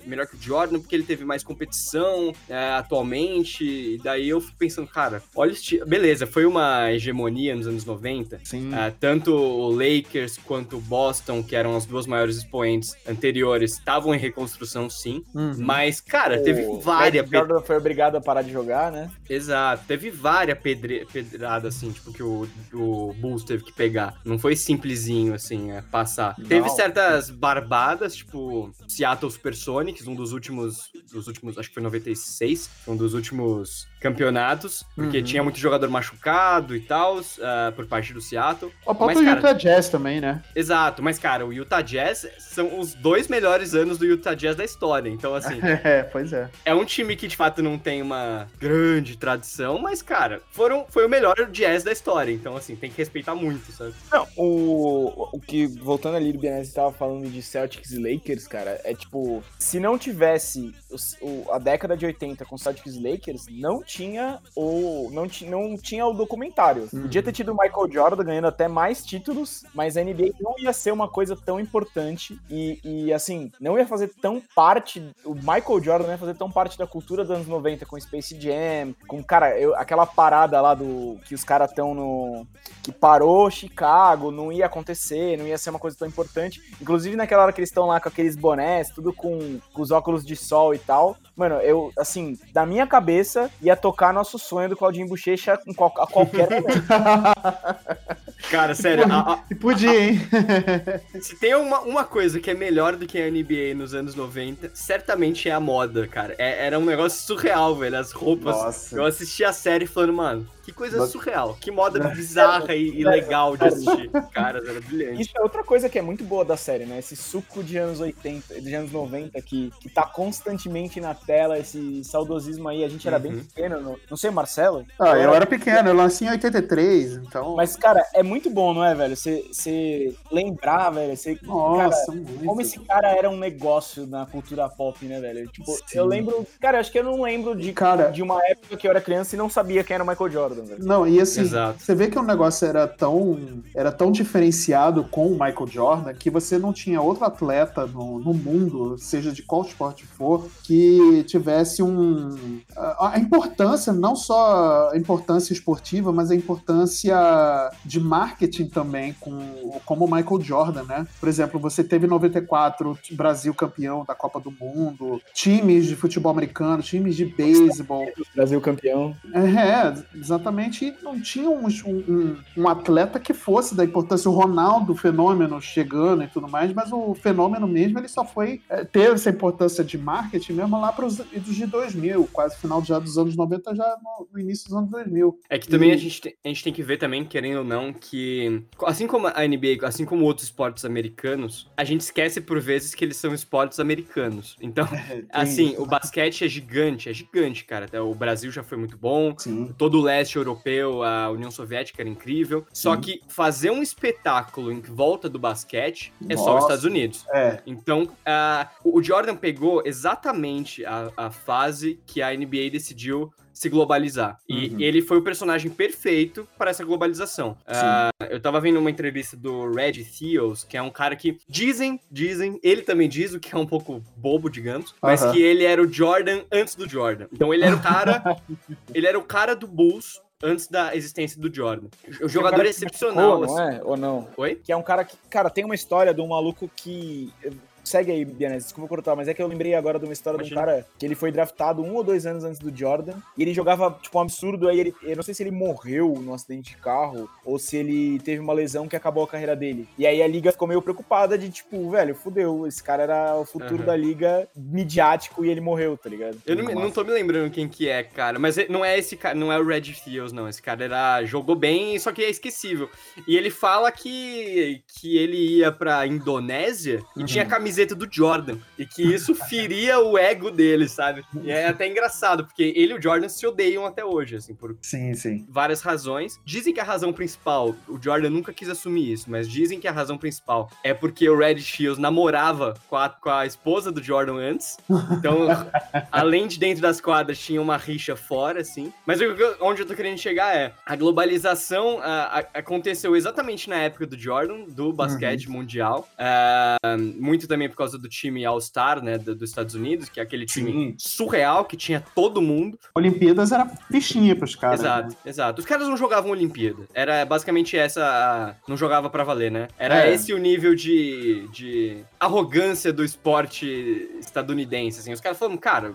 Speaker 3: melhor que o Jordan, porque ele teve mais competição é, atualmente. E daí eu fico pensando, cara, olha o Beleza, foi uma hegemonia nos anos 90.
Speaker 1: Sim.
Speaker 3: É, tanto o Lakers quanto o Boston, que eram as duas maiores expoentes anteriores, estavam em reconstrução, sim. Uhum. Mas, cara, teve várias
Speaker 2: várias. Jordan foi obrigado a parar de jogar, né?
Speaker 3: Exato. Teve várias pedre... pedradas, assim, tipo, que o, o Bulls teve que pegar. Não foi simplesinho, assim, é, passar. Não. Teve certas barbadas, tipo, Seattle Supersonics, um dos últimos. Dos últimos, acho que foi 96, um dos últimos campeonatos, porque uhum. tinha muito jogador machucado e tal, uh, por parte do Seattle.
Speaker 1: O próprio mas, Utah Jazz também, né?
Speaker 3: Exato, mas, cara, o Utah Jazz são os dois melhores anos do Utah Jazz da história, então, assim...
Speaker 1: é, pois é.
Speaker 3: É um time que, de fato, não tem uma grande tradição, mas, cara, foram, foi o melhor jazz da história, então, assim, tem que respeitar muito, sabe?
Speaker 2: Não, o, o que, voltando ali do Bianese, estava falando de Celtics e Lakers, cara, é tipo, se não tivesse o, o, a década de 80 com Celtics e Lakers, não tinha o não, ti, não tinha o documentário. Uhum. Podia ter tido o Michael Jordan ganhando até mais títulos, mas a NBA não ia ser uma coisa tão importante e, e assim, não ia fazer tão parte, o Michael Jordan não ia fazer tão parte da cultura dos anos 90 com Space Jam, com, cara, eu, aquela parada lá do que os caras estão no que parou Chicago, não ia acontecer, não ia ser uma coisa tão importante. Inclusive naquela hora que eles estão lá com aqueles bonés, tudo com, com os óculos de sol e tal. Mano, eu, assim, da minha cabeça, ia tocar nosso sonho do Claudinho Bochecha a qualquer momento.
Speaker 3: Cara, sério.
Speaker 1: E podia, hein?
Speaker 3: Se tem uma, uma coisa que é melhor do que a NBA nos anos 90, certamente é a moda, cara. É, era um negócio surreal, velho. As roupas. Nossa. Eu assisti a série falando, mano, que coisa surreal. Que moda bizarra e, e, legal de assistir. Cara, era brilhante.
Speaker 2: Isso é outra coisa que é muito boa da série, né? Esse suco de anos 80, de anos 90 que, que tá constantemente na tela, esse saudosismo aí. A gente era uhum. bem pequeno, não, não sei, Marcelo?
Speaker 1: Ah, eu, eu era pequeno, eu nasci em 83, então.
Speaker 2: Mas, cara, é muito bom, não é, velho? Você lembrar, velho. Cê, Nossa, cara, muito. como esse cara era um negócio na cultura pop, né, velho? Tipo, Sim. eu lembro. Cara, acho que eu não lembro de, cara, de uma época que eu era criança e não sabia quem era o Michael Jordan.
Speaker 1: Não, e assim, Exato. você vê que o negócio era tão, era tão diferenciado com o Michael Jordan que você não tinha outro atleta no, no mundo, seja de qual esporte for, que tivesse um. A, a importância, não só a importância esportiva, mas a importância de marketing também, com, como o Michael Jordan, né? Por exemplo, você teve em 94 Brasil campeão da Copa do Mundo, times de futebol americano, times de beisebol.
Speaker 2: Brasil campeão.
Speaker 1: É, exatamente exatamente não tinha um, um, um, atleta que fosse da importância. O Ronaldo, fenômeno, chegando e tudo mais, mas o fenômeno mesmo ele só foi é, ter essa importância de marketing mesmo lá para os de 2000, quase final já dos anos 90, já no, no, início dos anos 2000.
Speaker 3: É que também e... a, gente tem, a gente tem que ver também, querendo ou não, que, assim como a NBA, assim como outros esportes americanos, a gente esquece por vezes que eles são esportes americanos. Então, é, assim, isso. o basquete é gigante, é gigante, cara. O Brasil já foi muito bom, Sim. todo o leste europeu, a União Soviética era incrível. Sim. Só que fazer um espetáculo em volta do basquete Nossa. é só os Estados Unidos. É. Então, uh, o Jordan pegou exatamente a, a fase que a NBA decidiu se globalizar. E uhum. ele foi o personagem perfeito para essa globalização. Uh, eu tava vendo uma entrevista do Red Theos, que é um cara que dizem, dizem, ele também diz o que é um pouco bobo, digamos, mas que ele era o Jordan antes do Jordan. Então ele era o cara, ele era o cara do Bulls antes da existência do Jordan. O jogador é excepcional.
Speaker 2: Machucou, não é? Ou não?
Speaker 3: Oi?
Speaker 2: Que é um cara que, cara, tem uma história de um maluco que Segue aí, Bianese, desculpa cortar, mas é que eu lembrei agora de uma história Imagina. de um cara que ele foi draftado um ou dois anos antes do Jordan, e ele jogava, tipo, um absurdo, aí ele, eu não sei se ele morreu num acidente de carro, ou se ele teve uma lesão que acabou a carreira dele. E aí a liga ficou meio preocupada de, tipo, velho, fudeu, esse cara era o futuro uhum. da liga midiático e ele morreu, tá ligado?
Speaker 3: Eu não, não tô me lembrando quem que é, cara, mas não é esse cara, não é o Red Fields, não, esse cara era, jogou bem, só que é esquecível. E ele fala que, que ele ia pra Indonésia e uhum. tinha camiseta camiseta do Jordan. E que isso feria o ego dele, sabe? E é até engraçado, porque ele e o Jordan se odeiam até hoje, assim, por
Speaker 1: sim, sim.
Speaker 3: várias razões. Dizem que a razão principal, o Jordan nunca quis assumir isso, mas dizem que a razão principal é porque o Red Shields namorava com a, com a esposa do Jordan antes. Então, além de dentro das quadras, tinha uma rixa fora, assim. Mas onde eu tô querendo chegar é, a globalização a, a, aconteceu exatamente na época do Jordan, do basquete uhum. mundial. Uh, muito também por causa do time All-Star, né, do, dos Estados Unidos, que é aquele time Sim. surreal que tinha todo mundo.
Speaker 1: Olimpíadas era fichinha pros caras.
Speaker 3: Exato, né? exato. Os caras não jogavam Olimpíada. Era basicamente essa. Não jogava para valer, né? Era é. esse o nível de, de arrogância do esporte estadunidense. Assim. Os caras falavam, cara,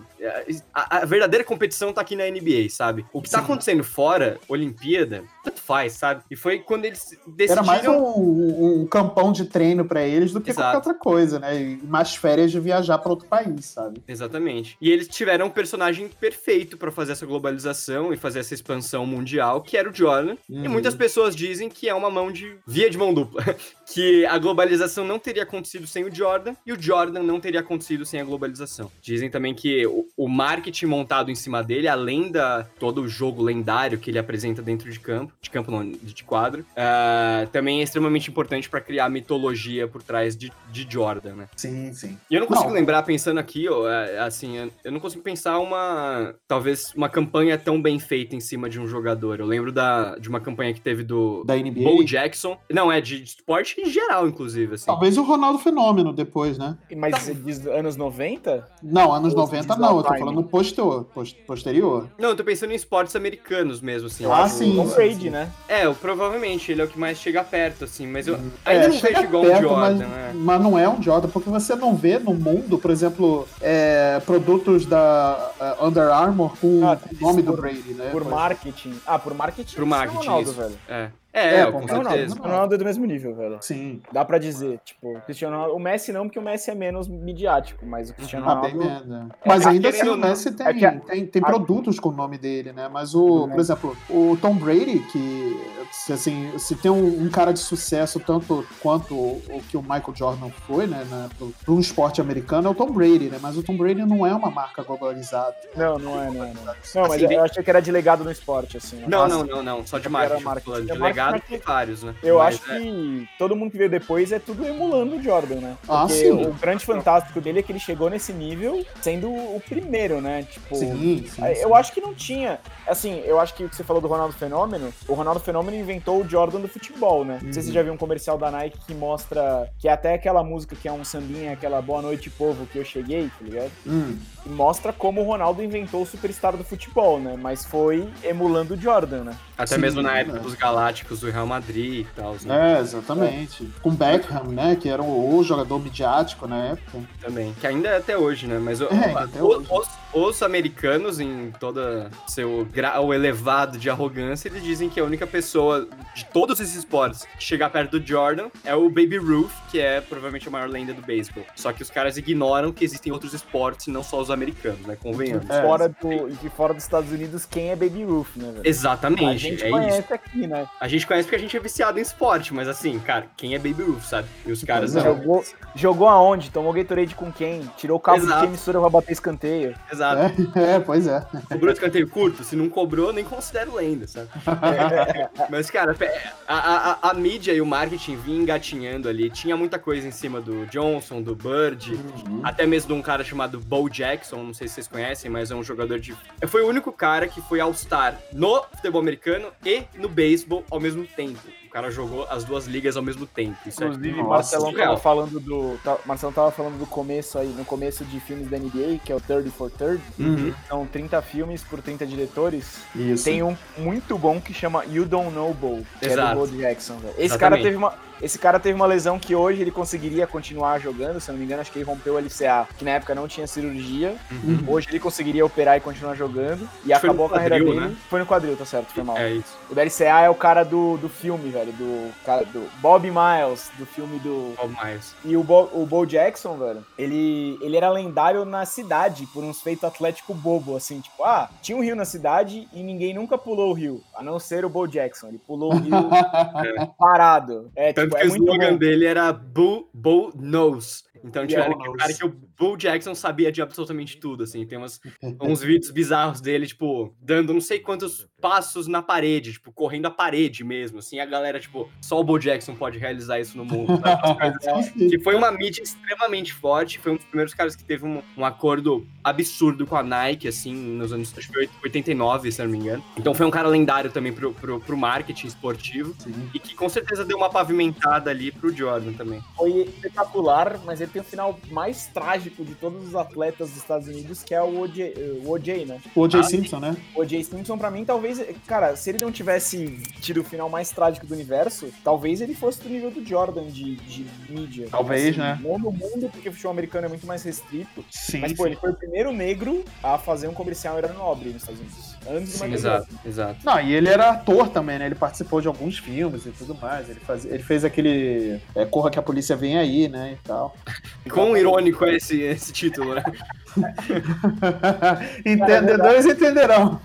Speaker 3: a, a, verdadeira competição tá aqui na NBA, sabe? O que tá Sim. acontecendo fora, Olimpíada, tanto faz, sabe? E foi quando eles decidiram...
Speaker 1: Era mais um, um campão de treino para eles do que Exato. qualquer outra coisa, né? E mais férias de viajar para outro país, sabe?
Speaker 3: Exatamente. E eles tiveram um personagem perfeito para fazer essa globalização e fazer essa expansão mundial, que era o Jordan. Uhum. E muitas pessoas dizem que é uma mão de via de mão dupla, que a globalização não teria acontecido sem o Jordan e o Jordan não teria acontecido sem a globalização. Dizem também que o, o marketing montado em cima dele, além da todo o jogo lendário que ele apresenta dentro de campo, de campo não, de quadro, uh, também é extremamente importante para criar mitologia por trás de, de Jordan, né?
Speaker 1: Sim, sim.
Speaker 3: E eu não consigo não. lembrar, pensando aqui, ó, é, assim, eu não consigo pensar uma, talvez, uma campanha tão bem feita em cima de um jogador. Eu lembro da, de uma campanha que teve do
Speaker 1: da NBA.
Speaker 3: Bo Jackson. Não, é de esporte em geral, inclusive, assim.
Speaker 1: Talvez o Ronaldo Fenômeno depois, né?
Speaker 2: Mas tá. diz anos 90?
Speaker 1: Não, anos Ou 90 não, eu tô falando posterior, posterior.
Speaker 3: Não, eu tô pensando em esportes americanos mesmo, assim.
Speaker 1: Ah, sim.
Speaker 2: O Brady, né?
Speaker 3: É, provavelmente, ele é o que mais chega perto, assim, mas eu é, ainda não vejo igual
Speaker 1: perto,
Speaker 3: um Jordan,
Speaker 1: mas,
Speaker 3: né?
Speaker 1: Mas não é um Jordan, porque você não vê no mundo, por exemplo, é, produtos da uh, Under Armour com ah, o nome por, do Brady, né?
Speaker 2: Por marketing. Ah, por marketing.
Speaker 3: Por marketing, Ronaldo,
Speaker 2: isso. velho.
Speaker 3: É. É, é com
Speaker 2: certeza. O Ronaldo é do mesmo nível, velho.
Speaker 1: Sim.
Speaker 2: Dá pra dizer, tipo, Cristiano Ronaldo, o Messi não, porque o Messi é menos midiático, mas o Cristiano ah, Ronaldo...
Speaker 1: Bem menos. É. Mas ainda assim, o Messi tem, é que, tem, tem a... produtos com o nome dele, né? Mas o, por exemplo, o Tom Brady, que, assim, se tem um, um cara de sucesso tanto quanto o, o, que o Michael Jordan foi, né, né para um esporte americano, é o Tom Brady, né? Mas o Tom Brady não é uma marca globalizada.
Speaker 2: Não, não é, não é. Não, não mas assim, eu achei que era de legado no esporte, assim.
Speaker 3: Não, não, não, não, só de marketing. marketing. De legado tem vários, né?
Speaker 2: Eu Mas acho é... que todo mundo que veio depois é tudo emulando o Jordan, né?
Speaker 1: Ah, Porque sim.
Speaker 2: o grande fantástico dele é que ele chegou nesse nível sendo o primeiro, né? Tipo, sim, sim, eu sim. acho que não tinha. Assim, eu acho que o que você falou do Ronaldo Fenômeno, o Ronaldo Fenômeno inventou o Jordan do futebol, né? Não sei se você já viu um comercial da Nike que mostra que é até aquela música que é um sambinha, aquela Boa Noite Povo que eu cheguei, tá ligado?
Speaker 1: Hum.
Speaker 2: E mostra como o Ronaldo inventou o superstar do futebol, né? Mas foi emulando o Jordan, né?
Speaker 3: Até mesmo na época dos Galácticos do Real Madrid e tal. Né?
Speaker 1: É, exatamente. É. Com Beckham, né? Que era o, o, jogador midiático na época.
Speaker 3: Também. Que ainda é até hoje, né? Mas o,
Speaker 1: é, até hoje.
Speaker 3: Os, os americanos, em toda seu grau elevado de arrogância, eles dizem que a única pessoa de todos esses esportes que chegar perto do Jordan é o Baby Ruth, que é provavelmente a maior lenda do beisebol. Só que os caras ignoram que existem outros esportes e não só os americanos, né? Convenhamos.
Speaker 2: É, fora do, e fora dos Estados Unidos, quem é Baby Ruth, né? Velho?
Speaker 3: Exatamente. A
Speaker 2: gente é conhece isso. aqui, né?
Speaker 3: A gente conhece porque a gente é viciado em esporte, mas assim, cara, quem é Baby Ruth, sabe? E os caras.
Speaker 2: Jogou, jogou aonde? Tomou Gatorade com quem? Tirou o cabo Exato. de quem emissora pra bater escanteio.
Speaker 1: Exato. É, é, pois é.
Speaker 3: Cobrou escanteio curto? Se não cobrou, nem considero lenda, sabe? mas, cara, a, a, a, mídia e o marketing vinham engatinhando ali. Tinha muita coisa em cima do Johnson, do Bird, uhum. até mesmo de um cara chamado Bo Jackson, não sei se vocês conhecem, mas é um jogador de. Foi o único cara que foi All-Star no futebol americano e no beisebol ao mesmo tempo cara jogou as duas ligas ao mesmo tempo. Isso
Speaker 2: é Inclusive, é Marcelão tava falando do. Tá, Marcelão tava falando do começo aí, no começo de filmes da NBA, que é o 30 for 30. Uhum. São 30 filmes por 30 diretores. Isso. Tem um muito bom que chama You Don't Know Bo, que Exato. é do Bo Jackson. Esse Exatamente. cara teve uma esse cara teve uma lesão que hoje ele conseguiria continuar jogando, se não me engano, acho que ele rompeu o LCA, que na época não tinha cirurgia. Uhum. Hoje ele conseguiria operar e continuar jogando. E foi acabou a carreira quadril, dele. Né? Foi no quadril, tá certo, foi mal.
Speaker 3: É isso.
Speaker 2: O da LCA é o cara do, do filme, velho, do cara do Bob Miles, do filme do.
Speaker 3: Bob Miles.
Speaker 2: E o Bo, o Bo Jackson, velho, ele, ele era lendário na cidade por uns feitos atlético bobo, assim, tipo, ah, tinha um rio na cidade e ninguém nunca pulou o rio, a não ser o Bo Jackson. Ele pulou o rio parado.
Speaker 3: É, Tanto tipo, é o slogan bom. dele era Bull, Bull Nose. Então, tipo, era o cara que o Bull Jackson sabia de absolutamente tudo, assim. Tem umas, uns vídeos bizarros dele, tipo, dando não sei quantos passos na parede, tipo, correndo a parede mesmo, assim. A galera, tipo, só o Bull Jackson pode realizar isso no mundo, assim. que foi uma mídia extremamente forte, foi um dos primeiros caras que teve um, um acordo absurdo com a Nike, assim, nos anos acho que 89, se não me engano. Então foi um cara lendário também pro, pro, pro marketing esportivo Sim. e que com certeza deu uma pavimentada ali pro Jordan também.
Speaker 2: Foi espetacular, mas ele tem o final mais trágico de todos os atletas dos Estados Unidos, que é o OJ, o OJ né?
Speaker 1: O OJ ah, Simpson, né?
Speaker 2: O OJ Simpson, pra mim, talvez, cara, se ele não tivesse tido o final mais trágico do universo, talvez ele fosse do nível do Jordan de, de mídia.
Speaker 1: Talvez, assim, né?
Speaker 2: Não no mundo, porque o futebol americano é muito mais restrito.
Speaker 1: Sim.
Speaker 2: Mas, pô,
Speaker 1: sim.
Speaker 2: ele foi o primeiro negro a fazer um comercial era nobre nos Estados Unidos. Antes
Speaker 3: Sim, exato, exato.
Speaker 1: Não, e ele era ator também, né? Ele participou de alguns filmes e tudo mais. Ele, faz, ele fez aquele é, Corra que a Polícia Vem Aí, né? E tal.
Speaker 3: Quão irônico é esse, esse título, né?
Speaker 1: Entendedores entenderão.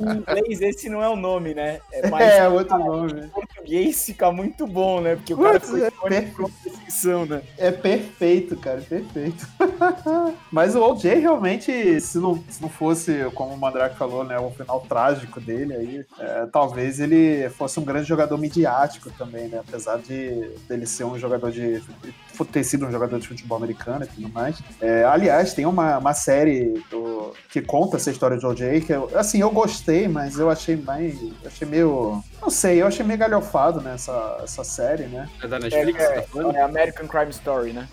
Speaker 2: Em inglês, esse não é o nome, né?
Speaker 1: É, mais, é outro nome. Em
Speaker 2: português fica muito bom, né? Porque o cara foi é
Speaker 1: perfeição, né? É perfeito, cara, perfeito. Mas o OJ realmente, se não, se não fosse, como o Mandrake falou, né, o final trágico dele, aí, é, talvez ele fosse um grande jogador midiático também, né? Apesar de dele ser um jogador de ter sido um jogador de futebol americano e tudo mais. É, aliás, tem uma, uma série do, que conta essa história de OJ, que eu, assim, eu gostei, mas eu achei mais. Achei meio. Não sei, eu achei meio galhofado nessa né, essa série, né?
Speaker 3: É da Netflix?
Speaker 2: É, é, é American Crime Story, né?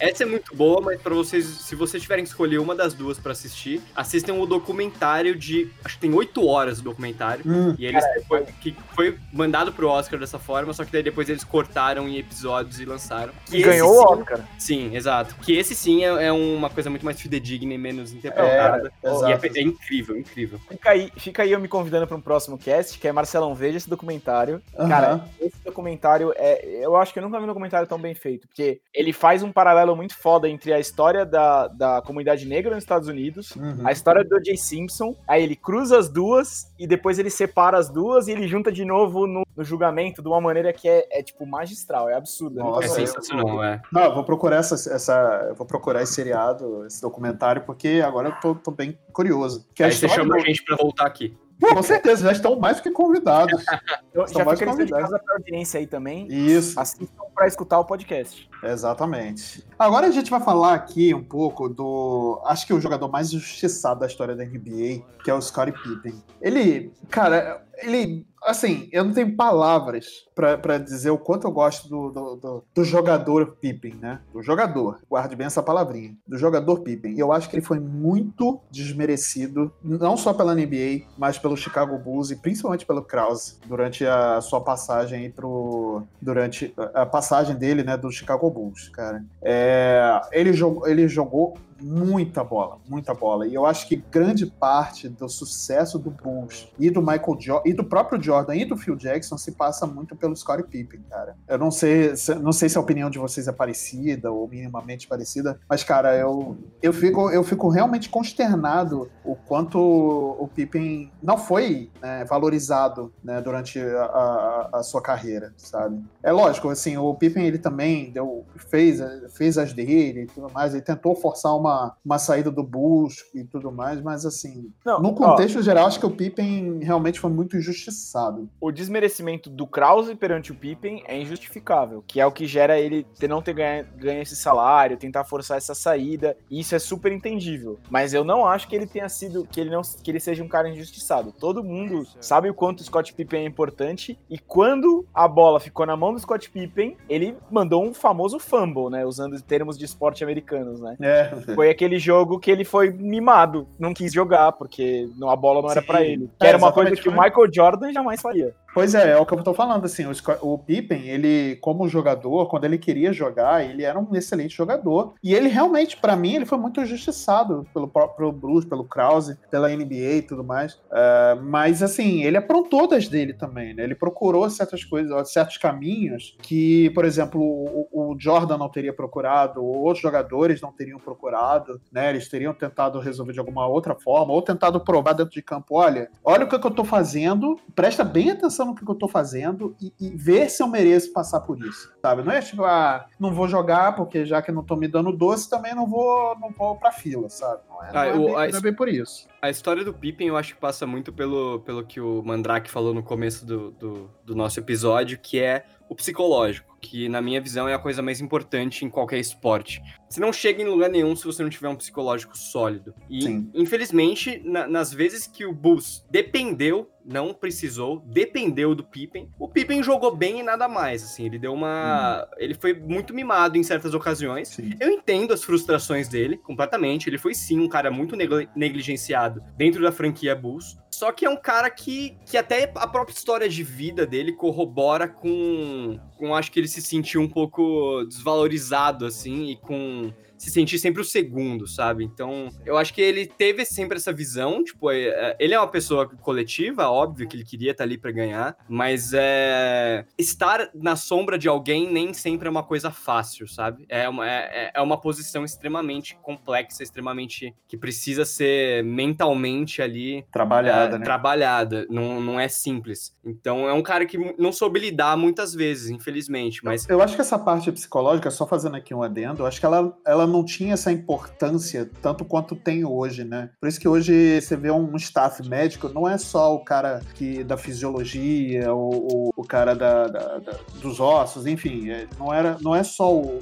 Speaker 3: Essa é muito boa, mas para vocês, se vocês tiverem que escolher uma das duas para assistir, assistam o documentário de. Acho que tem oito horas o documentário. Hum, e eles foi, que foi mandado pro Oscar dessa forma, só que daí depois eles cortaram em episódios e lançaram.
Speaker 2: Que e ganhou o Oscar.
Speaker 3: Sim, exato. Que esse sim é, é, uma coisa muito mais fidedigna e menos interpretada. É, e é, é, incrível, incrível.
Speaker 2: Fica aí, fica aí eu me convidando para um próximo cast, que é Marcelão, veja esse documentário. Uhum. Cara, esse documentário é. Eu acho que eu nunca vi um documentário tão bem feito, porque ele faz um paralelo paralelo muito foda entre a história da, da comunidade negra nos Estados Unidos, uhum. a história do O.J. Simpson, aí ele cruza as duas e depois ele separa as duas e ele junta de novo no, no julgamento de uma maneira que é, é tipo magistral, é absurdo.
Speaker 3: Nossa, é sensacional, é.
Speaker 1: Não, eu vou procurar essa, essa eu vou procurar esse seriado, esse documentário, porque agora eu tô, tô bem curioso.
Speaker 3: Que aí você chama do... a gente pra voltar aqui.
Speaker 1: Com certeza, já estão mais do que convidados.
Speaker 2: estão já mais fica convidados. a audiência aí também.
Speaker 1: Isso.
Speaker 2: Assistam para escutar o podcast.
Speaker 1: Exatamente. Agora a gente vai falar aqui um pouco do. Acho que o jogador mais injustiçado da história da NBA, que é o Scottie Pippen. Ele, cara, ele assim, eu não tenho palavras para dizer o quanto eu gosto do, do, do, do, jogador Pippen, né? Do jogador, guarde bem essa palavrinha, do jogador Pippen. Eu acho que ele foi muito desmerecido, não só pela NBA, mas pelo Chicago Bulls e principalmente pelo Krause, durante a sua passagem aí pro. Durante a passagem dele, né, do Chicago Bulls, cara. É, ele, jogou, ele jogou muita bola, muita bola. E eu acho que grande parte do sucesso do Bulls e do Michael jo e do próprio Jordan e do Phil Jackson se passa muito pelo Scottie Pippen, cara. Eu não sei, não sei se a opinião de vocês é parecida ou minimamente parecida, mas cara, eu eu fico eu fico realmente consternado o quanto o Pippen não foi né, valorizado né, durante a, a, a, sua carreira, sabe? É lógico, assim, o Pippen ele também deu, fez, fez as dele e tudo mais, ele tentou forçar uma, uma saída do Bulls e tudo mais, mas assim, não, no contexto ó, geral, acho que o Pippen realmente foi muito injustiçado.
Speaker 2: O desmerecimento do Krause perante o Pippen é injustificável, que é o que gera ele ter não ter ganho, ganho esse salário, tentar forçar essa saída, e isso é super entendível. Mas eu não acho que ele tenha sido, que ele não que ele seja um cara injustiçado. Todo mundo sabe o quanto o Scott Pippen é importante, e quando a bola ficou na mão do Scott Pippen, ele mandou um famoso fumble, né? Usando termos de esporte americanos, né? É. Foi aquele jogo que ele foi mimado, não quis jogar, porque a bola não era para ele. Que é, era uma coisa que o Michael Jordan jamais faria.
Speaker 1: Pois é, é o que eu tô falando, assim, o, o Pippen, ele, como jogador, quando ele queria jogar, ele era um excelente jogador, e ele realmente, para mim, ele foi muito injustiçado pelo próprio Bruce, pelo Krause, pela NBA e tudo mais, uh, mas, assim, ele aprontou das dele também, né, ele procurou certas coisas, certos caminhos que, por exemplo, o, o Jordan não teria procurado, ou outros jogadores não teriam procurado, né, eles teriam tentado resolver de alguma outra forma, ou tentado provar dentro de campo, olha, olha o que, é que eu tô fazendo, presta bem atenção no que eu tô fazendo e, e, ver se eu mereço passar por isso, sabe? Não é tipo, ah, não vou jogar porque já que não tô me dando doce, também não vou, não vou pra fila, sabe? Não é, não ah, é, bem, não é bem por isso.
Speaker 3: A história do Pippen eu acho que passa muito pelo, pelo que o Mandrake falou no começo do, do, do nosso episódio, que é o psicológico, que na minha visão é a coisa mais importante em qualquer esporte. Você não chega em lugar nenhum se você não tiver um psicológico sólido. E, Sim. infelizmente, na, nas vezes que o Bulls dependeu, não precisou, dependeu do Pippen, o Pippen jogou bem e nada mais, assim, ele deu uma... Hum. Ele foi muito mimado em certas ocasiões. Sim. Eu entendo as frustrações dele, completamente, ele foi sim um cara muito negligenciado dentro da franquia Bulls, só que é um cara que, que até a própria história de vida dele corrobora com, com acho que ele se sentiu um pouco desvalorizado, assim, e com se sentir sempre o segundo, sabe? Então, eu acho que ele teve sempre essa visão, tipo, é, é, ele é uma pessoa coletiva, óbvio que ele queria estar ali para ganhar, mas é, estar na sombra de alguém nem sempre é uma coisa fácil, sabe? É uma, é, é uma posição extremamente complexa, extremamente que precisa ser mentalmente ali
Speaker 1: trabalhada, é, né?
Speaker 3: Trabalhada, não, não é simples. Então, é um cara que não soube lidar muitas vezes, infelizmente, mas
Speaker 1: eu acho que essa parte psicológica, só fazendo aqui um adendo, eu acho que ela, ela não tinha essa importância tanto quanto tem hoje, né? Por isso que hoje você vê um staff médico, não é só o cara que da fisiologia, o, o, o cara da, da, da, dos ossos, enfim, é, não, era, não é só o,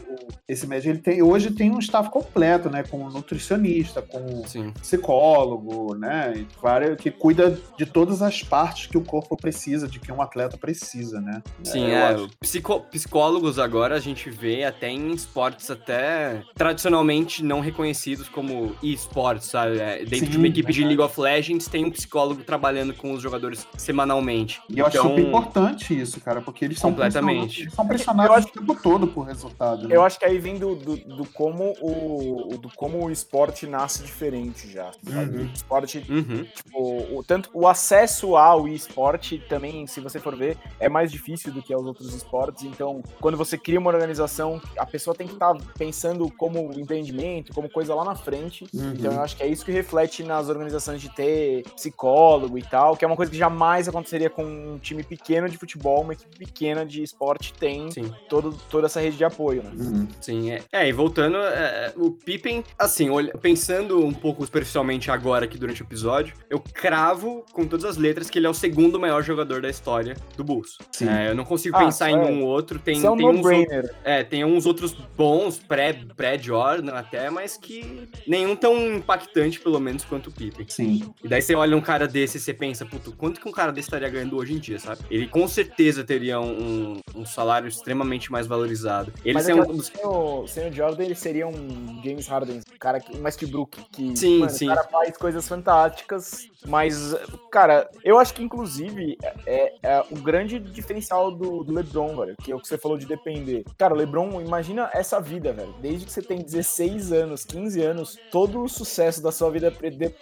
Speaker 1: esse médico. Ele tem, hoje tem um staff completo, né? Com nutricionista, com Sim. psicólogo, né? Que cuida de todas as partes que o corpo precisa, de que um atleta precisa, né?
Speaker 3: Sim, é, é psicólogos agora a gente vê até em esportes até tradicionalmente não reconhecidos como esportes, sabe? É, dentro Sim, de uma equipe de League of Legends tem um psicólogo trabalhando com os jogadores semanalmente.
Speaker 1: E eu então, acho super importante isso, cara, porque eles são
Speaker 3: completamente
Speaker 1: eles são pressionados acho, o tempo todo por resultado.
Speaker 2: Né? Eu acho que aí vem do, do, do, como o do como o esporte nasce diferente já. Uhum. O esporte, uhum. tipo, o, tanto o acesso ao esporte também, se você for ver, é mais difícil do que aos outros esportes. Então, quando você cria uma organização, a pessoa tem que estar tá pensando como empreendimento, como coisa lá na frente. Uhum. Então eu acho que é isso que reflete nas organizações de ter psicólogo e tal, que é uma coisa que jamais aconteceria com um time pequeno de futebol, uma equipe pequena de esporte tem todo, toda essa rede de apoio, né?
Speaker 3: Uhum. Sim, é. é. e voltando, é, é, o Pippen, assim, olha, pensando um pouco superficialmente agora aqui durante o episódio, eu cravo com todas as letras que ele é o segundo maior jogador da história do Bulls. Sim. É, eu não consigo ah, pensar em um outro. Tem,
Speaker 2: é um
Speaker 3: tem
Speaker 2: uns,
Speaker 3: é, tem uns outros bons pré-Jordan Jordan até, mas que nenhum tão impactante, pelo menos, quanto o Pippen.
Speaker 1: Sim.
Speaker 3: E daí você olha um cara desse e você pensa, puto, quanto que um cara desse estaria ganhando hoje em dia, sabe? Ele com certeza teria um, um salário extremamente mais valorizado. Ele é um dos
Speaker 2: sem o, sem o Jordan, ele seria um James Harden, um cara que, um Westbrook, que
Speaker 3: sim, mano, sim.
Speaker 2: o cara faz coisas fantásticas, mas, cara, eu acho que, inclusive, é, é o grande diferencial do, do, LeBron, velho, que é o que você falou de depender. Cara, o LeBron, imagina essa vida, velho. Desde que você tem 16 anos, 15 anos, todo o sucesso da sua vida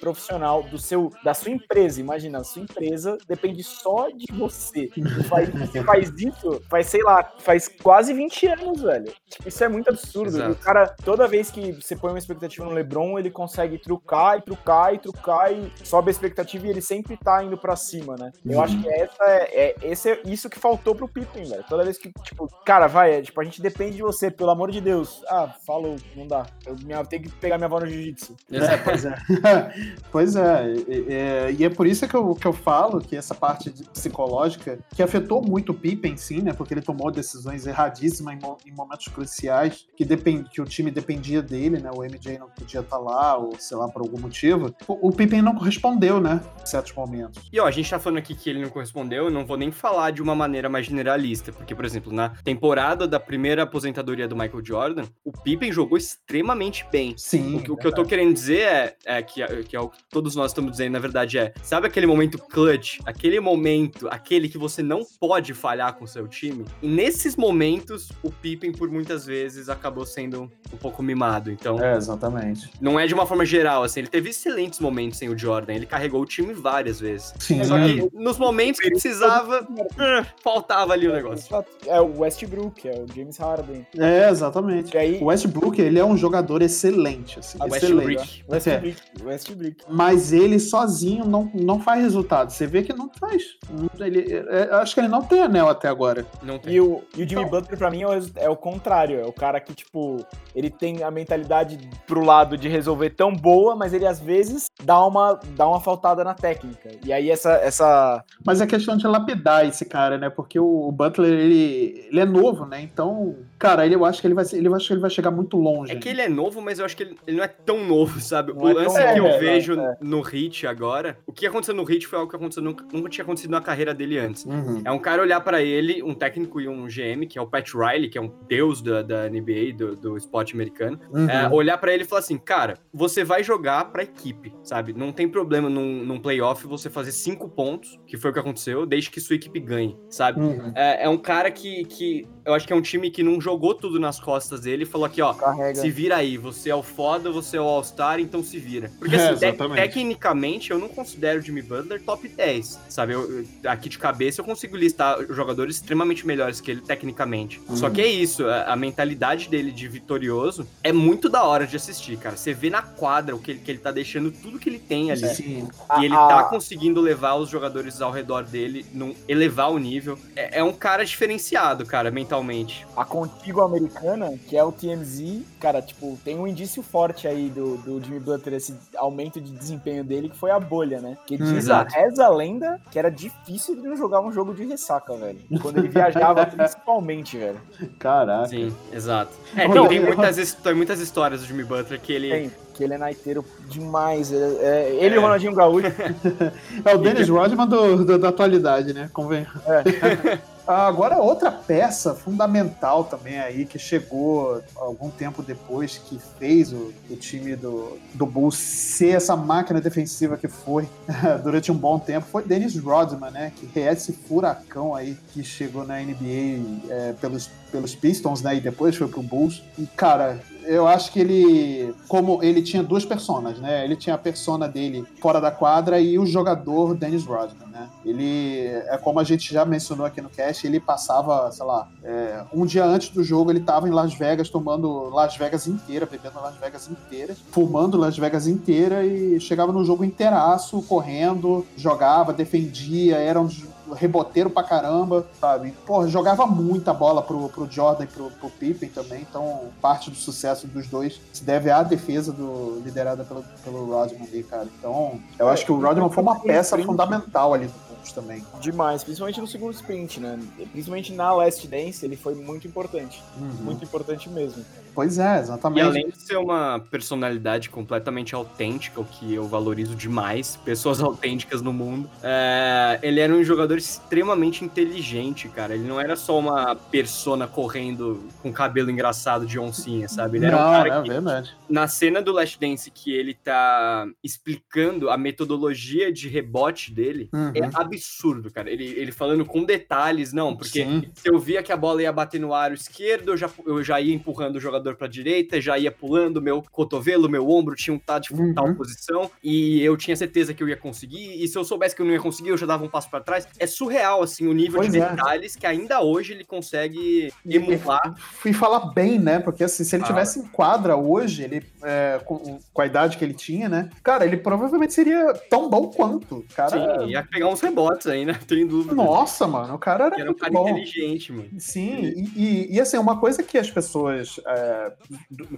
Speaker 2: profissional, do seu, da sua empresa, imagina, a sua empresa depende só de você. Faz, você faz isso, faz, sei lá, faz quase 20 anos, velho. Tipo, isso é muito absurdo. O cara, toda vez que você põe uma expectativa no LeBron, ele consegue trucar e trucar e trucar e sobe a expectativa e ele sempre tá indo pra cima, né? Eu acho que essa é, é, esse é isso que faltou pro Pippen, velho. Toda vez que, tipo, cara, vai, é, tipo, a gente depende de você, pelo amor de Deus. Ah, falou, não dá. Eu, minha, tenho que pegar minha avó no jiu-jitsu.
Speaker 1: É, pois é. pois é. E, é. e, é por isso que eu, que eu falo que essa parte psicológica, que afetou muito o Pippen, sim, né? Porque ele tomou decisões erradíssimas em, em momentos cruciais, que, depend, que o time dependia dele, né? O MJ não podia estar tá lá, ou sei lá, por algum motivo. O, o Pippen não correspondeu, né? Em certos momentos.
Speaker 3: E ó, a gente tá falando aqui que ele não correspondeu, eu não vou nem falar de uma maneira mais generalista, porque, por exemplo, na temporada da primeira aposentadoria do Michael Jordan, o Pippen jogou extremamente bem.
Speaker 1: Sim.
Speaker 3: O que, o que eu tô querendo dizer é, é que, que é o que todos nós estamos dizendo, na verdade, é: sabe aquele momento clutch, aquele momento, aquele que você não pode falhar com o seu time? E nesses momentos, o Pippen, por muitas vezes, acabou sendo um pouco mimado. Então.
Speaker 1: É, exatamente.
Speaker 3: Não é de uma forma geral, assim, ele teve excelentes momentos sem o Jordan, ele carregou o time várias vezes.
Speaker 1: Sim.
Speaker 3: Só que nos momentos que precisava, uh, faltava ali o negócio.
Speaker 2: É o Westbrook, é o James Harden.
Speaker 1: É, exatamente. E aí... O Westbrook, ele é um jogador excelente, assim,
Speaker 2: ah,
Speaker 1: excelente.
Speaker 2: Westbrook. É. Westbrook.
Speaker 1: Mas ele sozinho não, não faz resultado. Você vê que não faz. Ele, é, acho que ele não tem anel até agora.
Speaker 2: Não tem. E o, e o Jimmy então... Butler, pra mim, é o, é o contrário. É o cara que, tipo, ele tem a mentalidade pro lado de resolver tão boa, mas ele às vezes dá uma, dá uma faltada na técnica. E aí essa, essa.
Speaker 1: Mas é questão de lapidar esse cara, né? Porque o Butler, ele, ele é novo, né? Então, cara, ele, eu acho que ele vai, ele, acho que ele vai chegar muito longe.
Speaker 3: É que ele é novo, mas eu acho que ele, ele não é tão novo, sabe? Não o é lance que eu é, vejo é. no Hit agora, o que aconteceu no Hit foi algo que aconteceu, nunca, nunca tinha acontecido na carreira dele antes. Uhum. É um cara olhar para ele, um técnico e um GM, que é o Pat Riley, que é um deus da, da NBA, do, do esporte americano, uhum. é, olhar para ele e falar assim, cara, você vai jogar pra equipe, sabe? Não tem problema num, num playoff você fazer cinco pontos, que foi o que aconteceu, desde que sua equipe ganhe, sabe? Uhum. É, é, um cara que, que eu acho que é um time que não jogou tudo nas costas dele e falou aqui, ó, Carrega. se vira aí, você é o foda, você é o All-Star, então se vira. Porque é, assim, é, te tecnicamente eu não considero o Jimmy Butler top 10, sabe? Eu, aqui de cabeça eu consigo listar jogadores extremamente melhores que ele tecnicamente. Uhum. Só que é isso, a, a, mentalidade dele de vitorioso é muito da hora de assistir, cara. Você vê na quadra o que ele, que ele tá deixando tudo que ele tem ali. Sim. E ele tá conseguindo levar os jogadores ao redor dele, num, elevar o nível. É, é um cara diferenciado, cara, mentalmente.
Speaker 2: A contigo americana, que é o TMZ, cara, tipo, tem um indício forte aí do, do Jimmy Butler, esse aumento de desempenho dele, que foi a bolha, né? Que diz a reza a lenda que era difícil ele não jogar um jogo de ressaca, velho. Quando ele viajava, principalmente, velho.
Speaker 1: Caraca.
Speaker 3: Sim, exato. É, tem, tem, muitas, tem muitas histórias do Jimmy Butler que ele.
Speaker 2: Tem que ele é naiteiro demais. É, é, ele e é. o Ronaldinho Gaúcho.
Speaker 1: é o Dennis Rodman do, do, da atualidade, né? Convém. É. Agora, outra peça fundamental também aí, que chegou algum tempo depois, que fez o, o time do, do Bulls ser essa máquina defensiva que foi durante um bom tempo, foi Dennis Rodman, né? Que é esse furacão aí que chegou na NBA é, pelos, pelos Pistons, né? E depois foi pro Bulls. E, cara, eu acho que ele, como ele tinha duas personas, né? Ele tinha a persona dele fora da quadra e o jogador Dennis Rodman, né? Ele, é como a gente já mencionou aqui no cast, ele passava, sei lá, é, um dia antes do jogo ele tava em Las Vegas tomando Las Vegas inteira, bebendo Las Vegas inteira, fumando Las Vegas inteira e chegava no jogo inteiraço, correndo, jogava, defendia, era um reboteiro pra caramba, sabe? Pô, jogava muita bola pro, pro Jordan e pro, pro Pippen também, então parte do sucesso dos dois se deve à defesa do, liderada pelo, pelo Rodman ali, cara. Então, eu acho que o Rodman foi uma peça fundamental ali também.
Speaker 2: Demais, principalmente no segundo sprint, né? Principalmente na Last Dance, ele foi muito importante. Uhum. Muito importante mesmo.
Speaker 1: Pois é, exatamente.
Speaker 3: E além de ser uma personalidade completamente autêntica, o que eu valorizo demais, pessoas autênticas no mundo, é... ele era um jogador extremamente inteligente, cara. Ele não era só uma persona correndo com cabelo engraçado de oncinha, sabe? Ele era
Speaker 1: não,
Speaker 3: um cara
Speaker 1: é
Speaker 3: que,
Speaker 1: verdade.
Speaker 3: na cena do Last Dance que ele tá explicando a metodologia de rebote dele, é uhum. é absurdo, cara. Ele, ele falando com detalhes, não, porque Sim. se eu via que a bola ia bater no aro esquerdo, eu já, eu já ia empurrando o jogador para direita, já ia pulando, meu cotovelo, meu ombro tinha um tá de uhum. tal posição, e eu tinha certeza que eu ia conseguir, e se eu soubesse que eu não ia conseguir, eu já dava um passo para trás. É surreal, assim, o nível pois de é. detalhes que ainda hoje ele consegue emular.
Speaker 1: Fui falar bem, né? Porque assim, se ele ah. tivesse em quadra hoje, ele é, com, com, a idade que ele tinha, né? Cara, ele provavelmente seria tão bom quanto. Cara...
Speaker 3: Sim, ia pegar uns rebotes aí, né? Tem dúvida.
Speaker 1: Nossa, mano, o cara era,
Speaker 3: era um cara
Speaker 1: bom.
Speaker 3: inteligente, mano.
Speaker 1: Sim, e, e, e, assim, uma coisa que as pessoas é,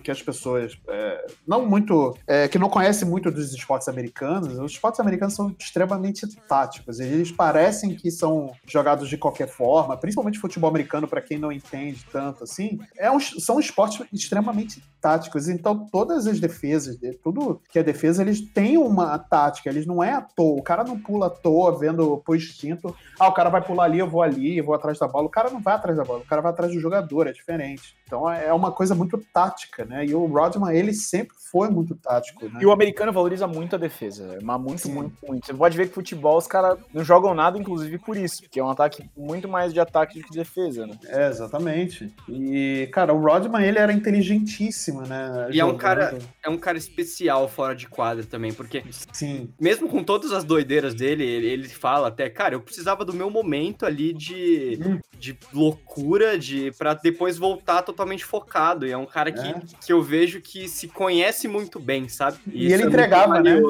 Speaker 1: que as pessoas é, não muito. É, que não conhecem muito dos esportes americanos, os esportes americanos são extremamente táticos. Eles parecem que são jogados de qualquer forma, principalmente futebol americano, para quem não entende tanto assim. É um, são esportes extremamente táticos. Então, todas as defesas, tudo que é defesa, eles têm uma tática, eles não é à toa. O cara não pula à toa vendo por instinto. Ah, o cara vai pular ali, eu vou ali, eu vou atrás da bola. O cara não vai atrás da bola, o cara vai atrás do jogador, é diferente. Então é uma coisa muito tática, né? E o Rodman, ele sempre foi muito tático, né?
Speaker 2: E o americano valoriza muito a defesa, mas muito, Sim. muito, muito. Você pode ver que futebol os caras não jogam nada, inclusive por isso, porque é um ataque muito mais de ataque do que defesa, né?
Speaker 1: É, exatamente. E, cara, o Rodman, ele era inteligentíssimo, né?
Speaker 3: E é um cara, é um cara especial fora de quadra também, porque Sim. mesmo com todas as doideiras dele, ele, ele fala até, cara, eu precisava do meu momento ali de, hum. de loucura, de para depois voltar totalmente focado. E é um cara que, é. que eu vejo que se conhece muito bem, sabe?
Speaker 1: E, e ele é entregava, né?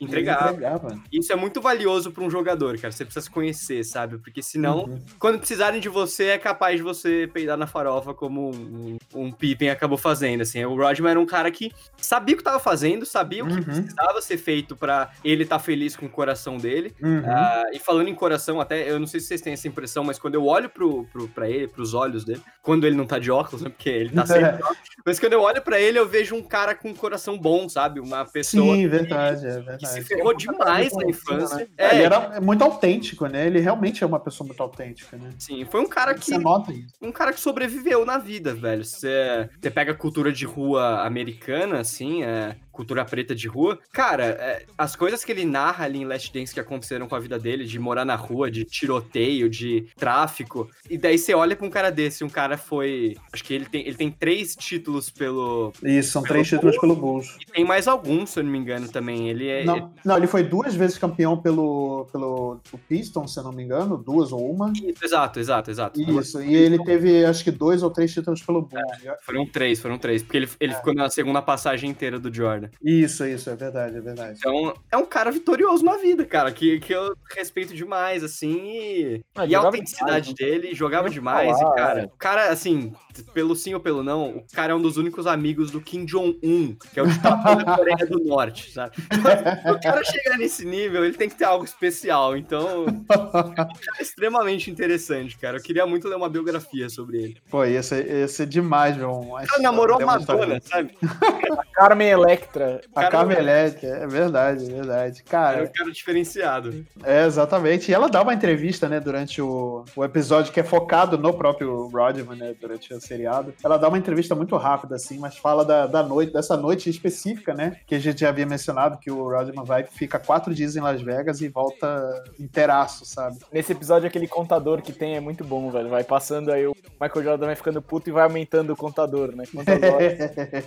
Speaker 3: Entregava. entregava. Isso é muito valioso para um jogador, cara. Você precisa se conhecer, sabe? Porque senão, uhum. quando precisarem de você, é capaz de você peidar na farofa, como um, um Pippen acabou fazendo. Assim, o Rodman era um cara que sabia o que estava fazendo, sabia o que uhum. precisava ser feito para ele estar tá feliz com o coração dele. Uhum. Uh, e falando em coração, até eu não sei se vocês têm essa impressão, mas quando eu olho pro, pro, pra ele, pros olhos dele, quando ele não tá de óculos, né? Porque ele tá sempre. mas quando eu olho para ele, eu vejo um cara com um coração bom, sabe? Uma pessoa.
Speaker 1: Sim, verdade, é verdade
Speaker 3: se ferrou demais na infância. Né?
Speaker 1: É, ele era muito autêntico, né? Ele realmente é uma pessoa muito autêntica, né?
Speaker 3: Sim, foi um cara que. Você nota isso. Um cara que sobreviveu na vida, velho. Você, você pega a cultura de rua americana, assim, é, cultura preta de rua. Cara, é, as coisas que ele narra ali em Last Dance que aconteceram com a vida dele, de morar na rua, de tiroteio, de tráfico. E daí você olha pra um cara desse, um cara foi. Acho que ele tem, ele tem três títulos pelo.
Speaker 1: Isso, são três títulos pelo Bulls.
Speaker 3: E tem mais alguns, se eu não me engano, também. Ele é.
Speaker 1: Não,
Speaker 3: ele...
Speaker 1: não, ele foi duas vezes campeão pelo, pelo Pistons, se eu não me engano, duas ou uma.
Speaker 3: Isso, exato, exato, exato.
Speaker 1: Isso, e ele teve acho que dois ou três títulos pelo Bulls.
Speaker 3: É, foram três, foram três, porque ele, ele é. ficou na segunda passagem inteira do Jordan.
Speaker 1: Isso, isso, é verdade, é verdade.
Speaker 3: Então, é um cara vitorioso na vida, cara, que, que eu respeito demais, assim, e, ah, e a autenticidade demais, dele, jogava demais, falar, e, cara, é. o cara, assim, pelo sim ou pelo não, o cara é um dos únicos amigos do Kim Jong-un, que é o ditador da Coreia do Norte, sabe? Então, o cara chegar nesse nível, ele tem que ter algo especial, então, é extremamente interessante, cara. Eu queria muito ler uma biografia sobre ele.
Speaker 1: Pô, ia ser, ia ser demais,
Speaker 3: cara namorou a Madonna, sabe?
Speaker 2: A Carmen Electra.
Speaker 1: A Carmen Electra, é verdade, é verdade. Cara,
Speaker 3: é um cara diferenciado.
Speaker 1: É, exatamente. E ela dá uma entrevista, né, durante o, o episódio que é focado no próprio Rodman, né, durante o seriado. Ela dá uma entrevista muito rápida, assim, mas fala da, da noite, dessa noite específica, né, que a gente já havia mencionado, que o Rodman vai, fica quatro dias em Las Vegas e volta inteiraço, sabe?
Speaker 2: Nesse episódio, aquele contador que tem é muito bom, velho. Vai passando aí, o Michael Jordan vai ficando puto e vai aumentando o contador, né? Contador,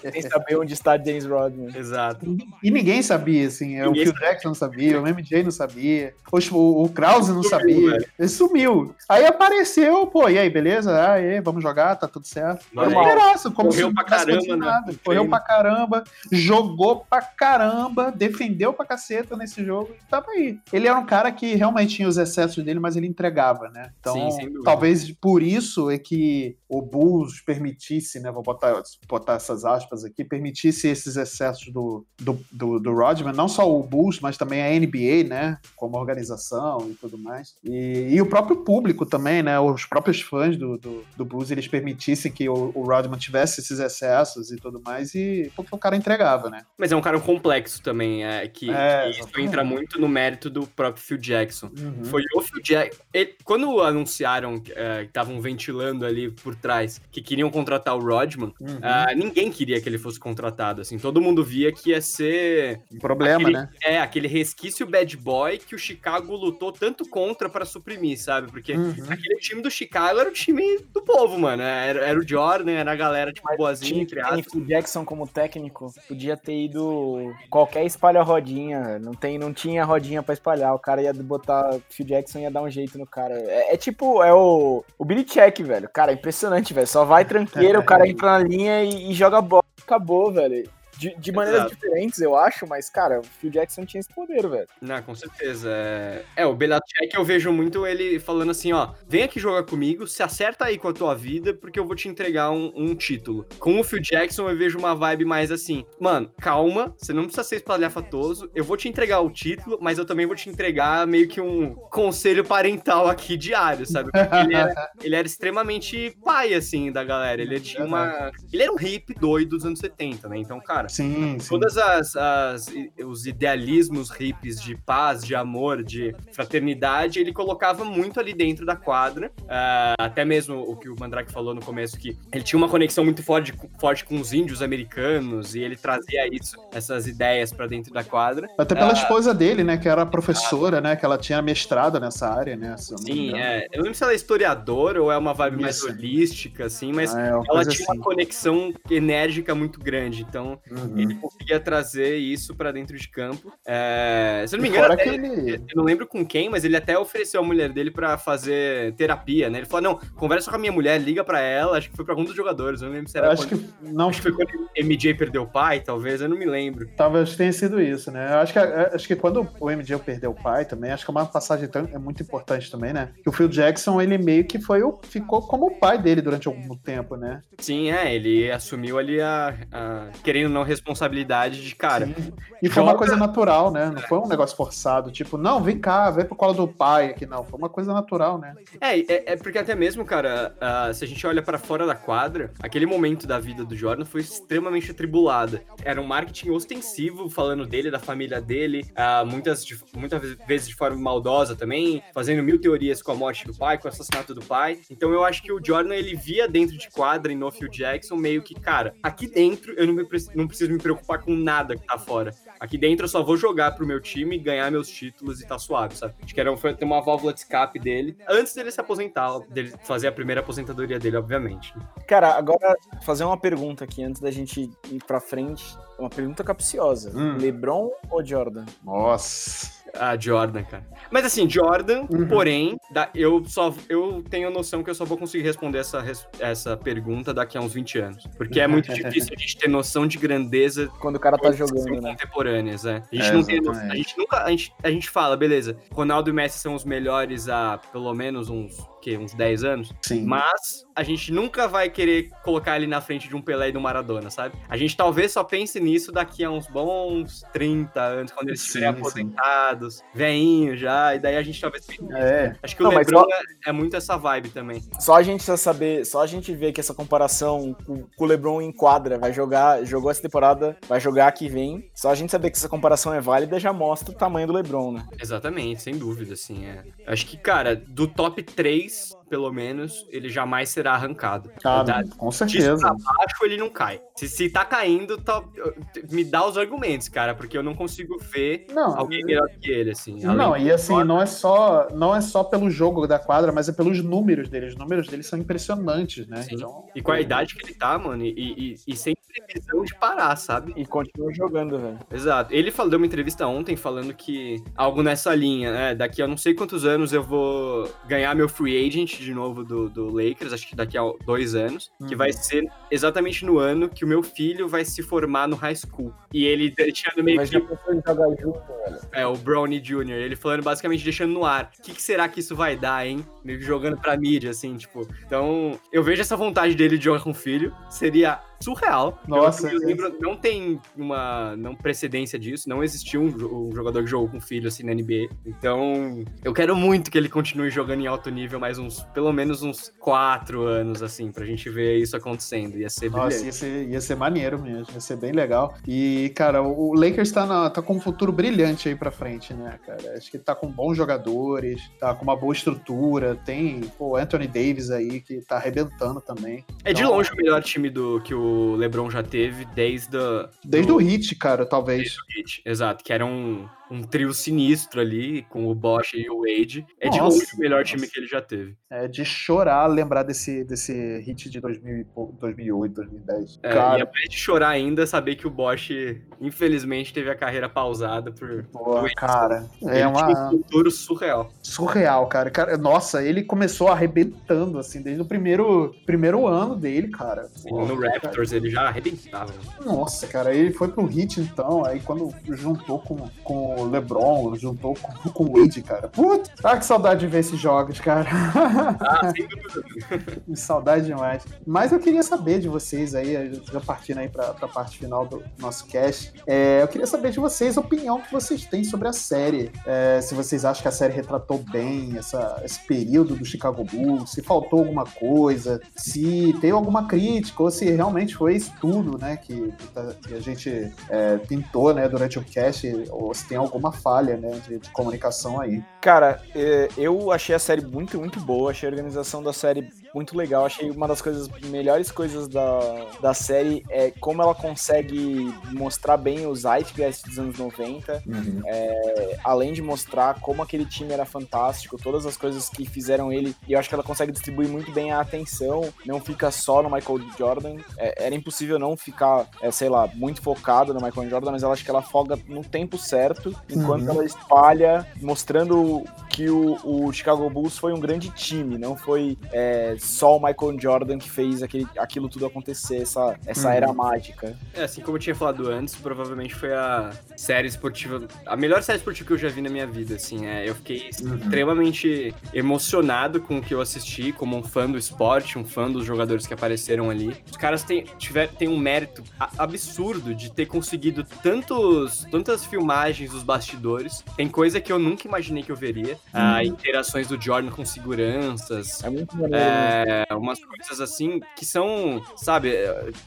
Speaker 2: sem saber onde está James Rodman.
Speaker 3: Exato.
Speaker 1: E ninguém sabia, assim. Ninguém o Phil Jackson não sabia, o MJ não sabia, o, o Krause não sabia. Velho. Ele sumiu. Aí apareceu, pô, e aí, beleza? Ah, aí, vamos jogar, tá tudo certo.
Speaker 3: Graça, como Correu se pra caramba, né?
Speaker 1: Correu pra caramba, jogou pra caramba, defendeu pra caceta nesse jogo e tava aí. Ele era um cara que realmente tinha os excessos dele, mas ele entregava, né? Então, Sim, talvez por isso é que o Bulls permitisse, né, vou botar, botar essas aspas aqui, permitisse esses excessos do, do, do, do Rodman, não só o Bulls, mas também a NBA, né, como organização e tudo mais. E, e o próprio público também, né, os próprios fãs do, do, do Bulls, eles permitissem que o, o Rodman tivesse esses excessos e tudo mais, e porque o cara entregava, né.
Speaker 3: Mas é um cara complexo também, é, que, é, que isso entra muito no mérito do próprio Phil Jackson. Uhum. Foi o Phil Jackson. Quando anunciaram é, que estavam ventilando ali por trás que queriam contratar o Rodman, uhum. uh, ninguém queria que ele fosse contratado. Assim, todo mundo via que ia ser.
Speaker 1: Um problema,
Speaker 3: aquele,
Speaker 1: né?
Speaker 3: É, aquele resquício bad boy que o Chicago lutou tanto contra para suprimir, sabe? Porque uhum. aquele time do Chicago era o time do povo, mano. Era, era o Jordan, era a galera, tipo, Mas boazinha, entre aspas.
Speaker 2: O Jackson como técnico podia ter ido qualquer espalha rodinha. Não, tem, não tinha rodinha para espalhar. O cara ia botar. Phil Jackson ia dar um jeito no cara. É, é tipo, é o, o Billy Check, velho. Cara, é impressionante, velho. Só vai tranqueiro, o cara entra na linha e, e joga bola. Acabou, velho. De, de maneiras Exato. diferentes, eu acho, mas, cara, o Phil Jackson tinha esse poder, velho.
Speaker 3: Não, com certeza. É, é o Belichick eu vejo muito ele falando assim, ó, vem aqui jogar comigo, se acerta aí com a tua vida, porque eu vou te entregar um, um título. Com o Phil Jackson eu vejo uma vibe mais assim, mano, calma, você não precisa ser espalhafatoso, eu vou te entregar o título, mas eu também vou te entregar meio que um conselho parental aqui diário, sabe? Porque ele era, ele era extremamente pai, assim, da galera. Ele tinha uma... Ele era um hippie doido dos anos 70, né? Então, cara,
Speaker 1: Sim, sim.
Speaker 3: Todas as, as, os idealismos hippies de paz, de amor, de fraternidade, ele colocava muito ali dentro da quadra. Uh, até mesmo o que o Mandrake falou no começo, que ele tinha uma conexão muito forte, forte com os índios americanos e ele trazia isso, essas ideias para dentro da quadra.
Speaker 1: Até pela uh, esposa dele, né, que era professora, né, que ela tinha mestrado nessa área, né.
Speaker 3: Sim, é. Eu não lembro se ela é historiadora ou é uma vibe isso. mais holística, assim, mas ah, é ela tinha assim. uma conexão enérgica muito grande. Então, Uhum. Ele conseguia trazer isso para dentro de campo. É, se eu não me engano, até, ele... eu não lembro com quem, mas ele até ofereceu a mulher dele para fazer terapia, né? Ele falou: não, conversa com a minha mulher, liga para ela. Acho que foi para algum dos jogadores. Eu não lembro se era.
Speaker 1: acho quando... que não.
Speaker 3: Acho que foi quando MJ perdeu o pai, talvez. Eu não me lembro.
Speaker 1: Talvez tenha sido isso, né? Eu acho que, acho que quando o MJ perdeu o pai também, acho que é uma passagem tão, é muito importante também, né? Que o Phil Jackson, ele meio que foi o, ficou como o pai dele durante algum tempo, né?
Speaker 3: Sim, é. Ele assumiu ali a, a querendo não responsabilidade de cara. Sim.
Speaker 1: E foi uma coisa natural, né? Não foi um negócio forçado, tipo, não, vem cá, vem pro colo do pai aqui, não. Foi uma coisa natural, né?
Speaker 3: É, é, é porque até mesmo, cara, uh, se a gente olha para fora da quadra, aquele momento da vida do Jordan foi extremamente atribulada. Era um marketing ostensivo falando dele, da família dele, uh, muitas, muitas vezes de forma maldosa também, fazendo mil teorias com a morte do pai, com o assassinato do pai. Então eu acho que o Jordan, ele via dentro de quadra e no Phil Jackson meio que, cara, aqui dentro eu não, me, não preciso me preocupar com nada que tá fora. Aqui dentro eu só vou jogar pro meu time, ganhar meus títulos e tá suave, sabe? Acho que era, foi ter uma válvula de escape dele, antes dele se aposentar, dele fazer a primeira aposentadoria dele, obviamente.
Speaker 2: Cara, agora fazer uma pergunta aqui antes da gente ir pra frente. Uma pergunta capciosa. Hum. LeBron ou Jordan?
Speaker 1: Nossa.
Speaker 3: A Jordan, cara. Mas assim, Jordan, uhum. porém, eu só eu tenho noção que eu só vou conseguir responder essa, essa pergunta daqui a uns 20 anos. Porque é muito difícil a gente ter noção de grandeza
Speaker 2: quando o cara tá jogando, né?
Speaker 3: contemporâneas, é. A gente é, não tem noção, a gente nunca a gente, a gente fala, beleza, Ronaldo e Messi são os melhores há pelo menos uns que, uns 10 anos.
Speaker 1: Sim.
Speaker 3: Mas a gente nunca vai querer colocar ele na frente de um Pelé e do Maradona, sabe? A gente talvez só pense nisso daqui a uns bons 30 anos, quando eles estiverem aposentados, veinho já, e daí a gente talvez.
Speaker 1: É.
Speaker 3: Acho que Não, o LeBron só... é, é, muito essa vibe também.
Speaker 2: Só a gente saber, só a gente ver que essa comparação com, com o LeBron em quadra, vai jogar, jogou essa temporada, vai jogar que vem. Só a gente saber que essa comparação é válida já mostra o tamanho do LeBron, né?
Speaker 3: Exatamente, sem dúvida, assim, é. Acho que, cara, do top 3 pelo menos, ele jamais será arrancado.
Speaker 1: Ah, com certeza. Pra
Speaker 3: baixo ele não cai. Se, se tá caindo, tá, me dá os argumentos, cara, porque eu não consigo ver não, alguém melhor que ele, assim.
Speaker 1: Não, e assim, não é, só, não é só pelo jogo da quadra, mas é pelos números dele. Os números dele são impressionantes, né?
Speaker 3: Então, e com a idade que ele tá, mano, e, e, e sem previsão de parar, sabe?
Speaker 2: E continua jogando, velho.
Speaker 3: Exato. Ele falou, deu uma entrevista ontem falando que algo nessa linha, né? Daqui a não sei quantos anos eu vou ganhar meu free agent de novo do, do Lakers, acho que daqui a dois anos, uhum. que vai ser exatamente no ano que o meu filho vai se formar no high school. E ele deixando meio que. Jogar junto, velho. É, o Brownie Jr., ele falando basicamente deixando no ar. O que, que será que isso vai dar, hein? Meio que jogando pra mídia, assim, tipo. Então, eu vejo essa vontade dele de jogar com o filho. Seria surreal.
Speaker 1: Nossa.
Speaker 3: Eu, lembro, não tem uma não precedência disso, não existiu um, um, jogador que jogou com filho assim na NBA. Então, eu quero muito que ele continue jogando em alto nível mais uns, pelo menos uns quatro anos, assim, pra gente ver isso acontecendo. Ia ser
Speaker 1: Nossa, ia ser, ia ser maneiro mesmo, ia ser bem legal. E, cara, o Lakers tá, na, tá com um futuro brilhante aí pra frente, né, cara? Acho que tá com bons jogadores, tá com uma boa estrutura, tem o Anthony Davis aí que tá arrebentando também.
Speaker 3: É então, de longe o melhor time do que o o LeBron já teve desde a,
Speaker 1: Desde do, o Hit, cara, talvez.
Speaker 3: Desde o Hit, exato, que era um, um trio sinistro ali, com o Bosch e o Wade. É nossa, de longe o melhor nossa. time que ele já teve.
Speaker 1: É de chorar lembrar desse, desse hit de 2000, 2008, 2010.
Speaker 3: É, Cara... E é de chorar ainda saber que o Bosch, infelizmente, teve a carreira pausada por.
Speaker 1: Pô, cara,
Speaker 3: é ele uma. um futuro surreal.
Speaker 1: Surreal, cara. cara. Nossa, ele começou arrebentando, assim, desde o primeiro, primeiro ano dele, cara.
Speaker 3: Sim, Pô, no Raptors cara. ele já arrebentava.
Speaker 1: Nossa, cara, ele foi pro hit então, aí quando juntou com, com o LeBron, juntou com, com o Wade, cara. Puta, ah, que saudade de ver esses jogos, cara. Ah, sem dúvida. saudade demais. Mas eu queria saber de vocês aí, já partindo aí pra, pra parte final do nosso cast, é, eu queria saber de vocês a opinião que vocês têm sobre a série. É, se vocês acham que a série retratou bem essa, esse período do Chicago Bulls, se faltou alguma coisa, se tem alguma crítica, ou se realmente foi isso tudo, né, que, que a gente é, pintou, né, durante o cast, ou se tem algum alguma falha, né, de, de, comunicação aí.
Speaker 2: Cara, é, eu achei a série muito, muito boa, achei a organização da série muito legal, achei uma das coisas, melhores coisas da, da série é como ela consegue mostrar bem os Zeitgeist dos anos 90, uhum. é, além de mostrar como aquele time era fantástico, todas as coisas que fizeram ele, e eu acho que ela consegue distribuir muito bem a atenção, não fica só no Michael Jordan, é, era impossível não ficar, é, sei lá, muito focado no Michael Jordan, mas eu acho que ela folga no tempo certo enquanto uhum. ela espalha, mostrando que o, o, Chicago Bulls foi um grande time, não foi é, só o Michael Jordan que fez aquele, aquilo tudo acontecer, essa, essa uhum. era mágica.
Speaker 3: É, assim como eu tinha falado antes, provavelmente foi a série esportiva, a melhor série esportiva que eu já vi na minha vida, assim, é, eu fiquei uhum. extremamente emocionado com o que eu assisti, como um fã do esporte, um fã dos jogadores que apareceram ali. Os caras têm, tiver, têm um mérito absurdo de ter conseguido tantos, tantas filmagens dos bastidores. Tem coisa que eu nunca imaginei que eu veria. Ah, uhum. interações do Jordan com seguranças. É muito é, umas coisas assim que são, sabe,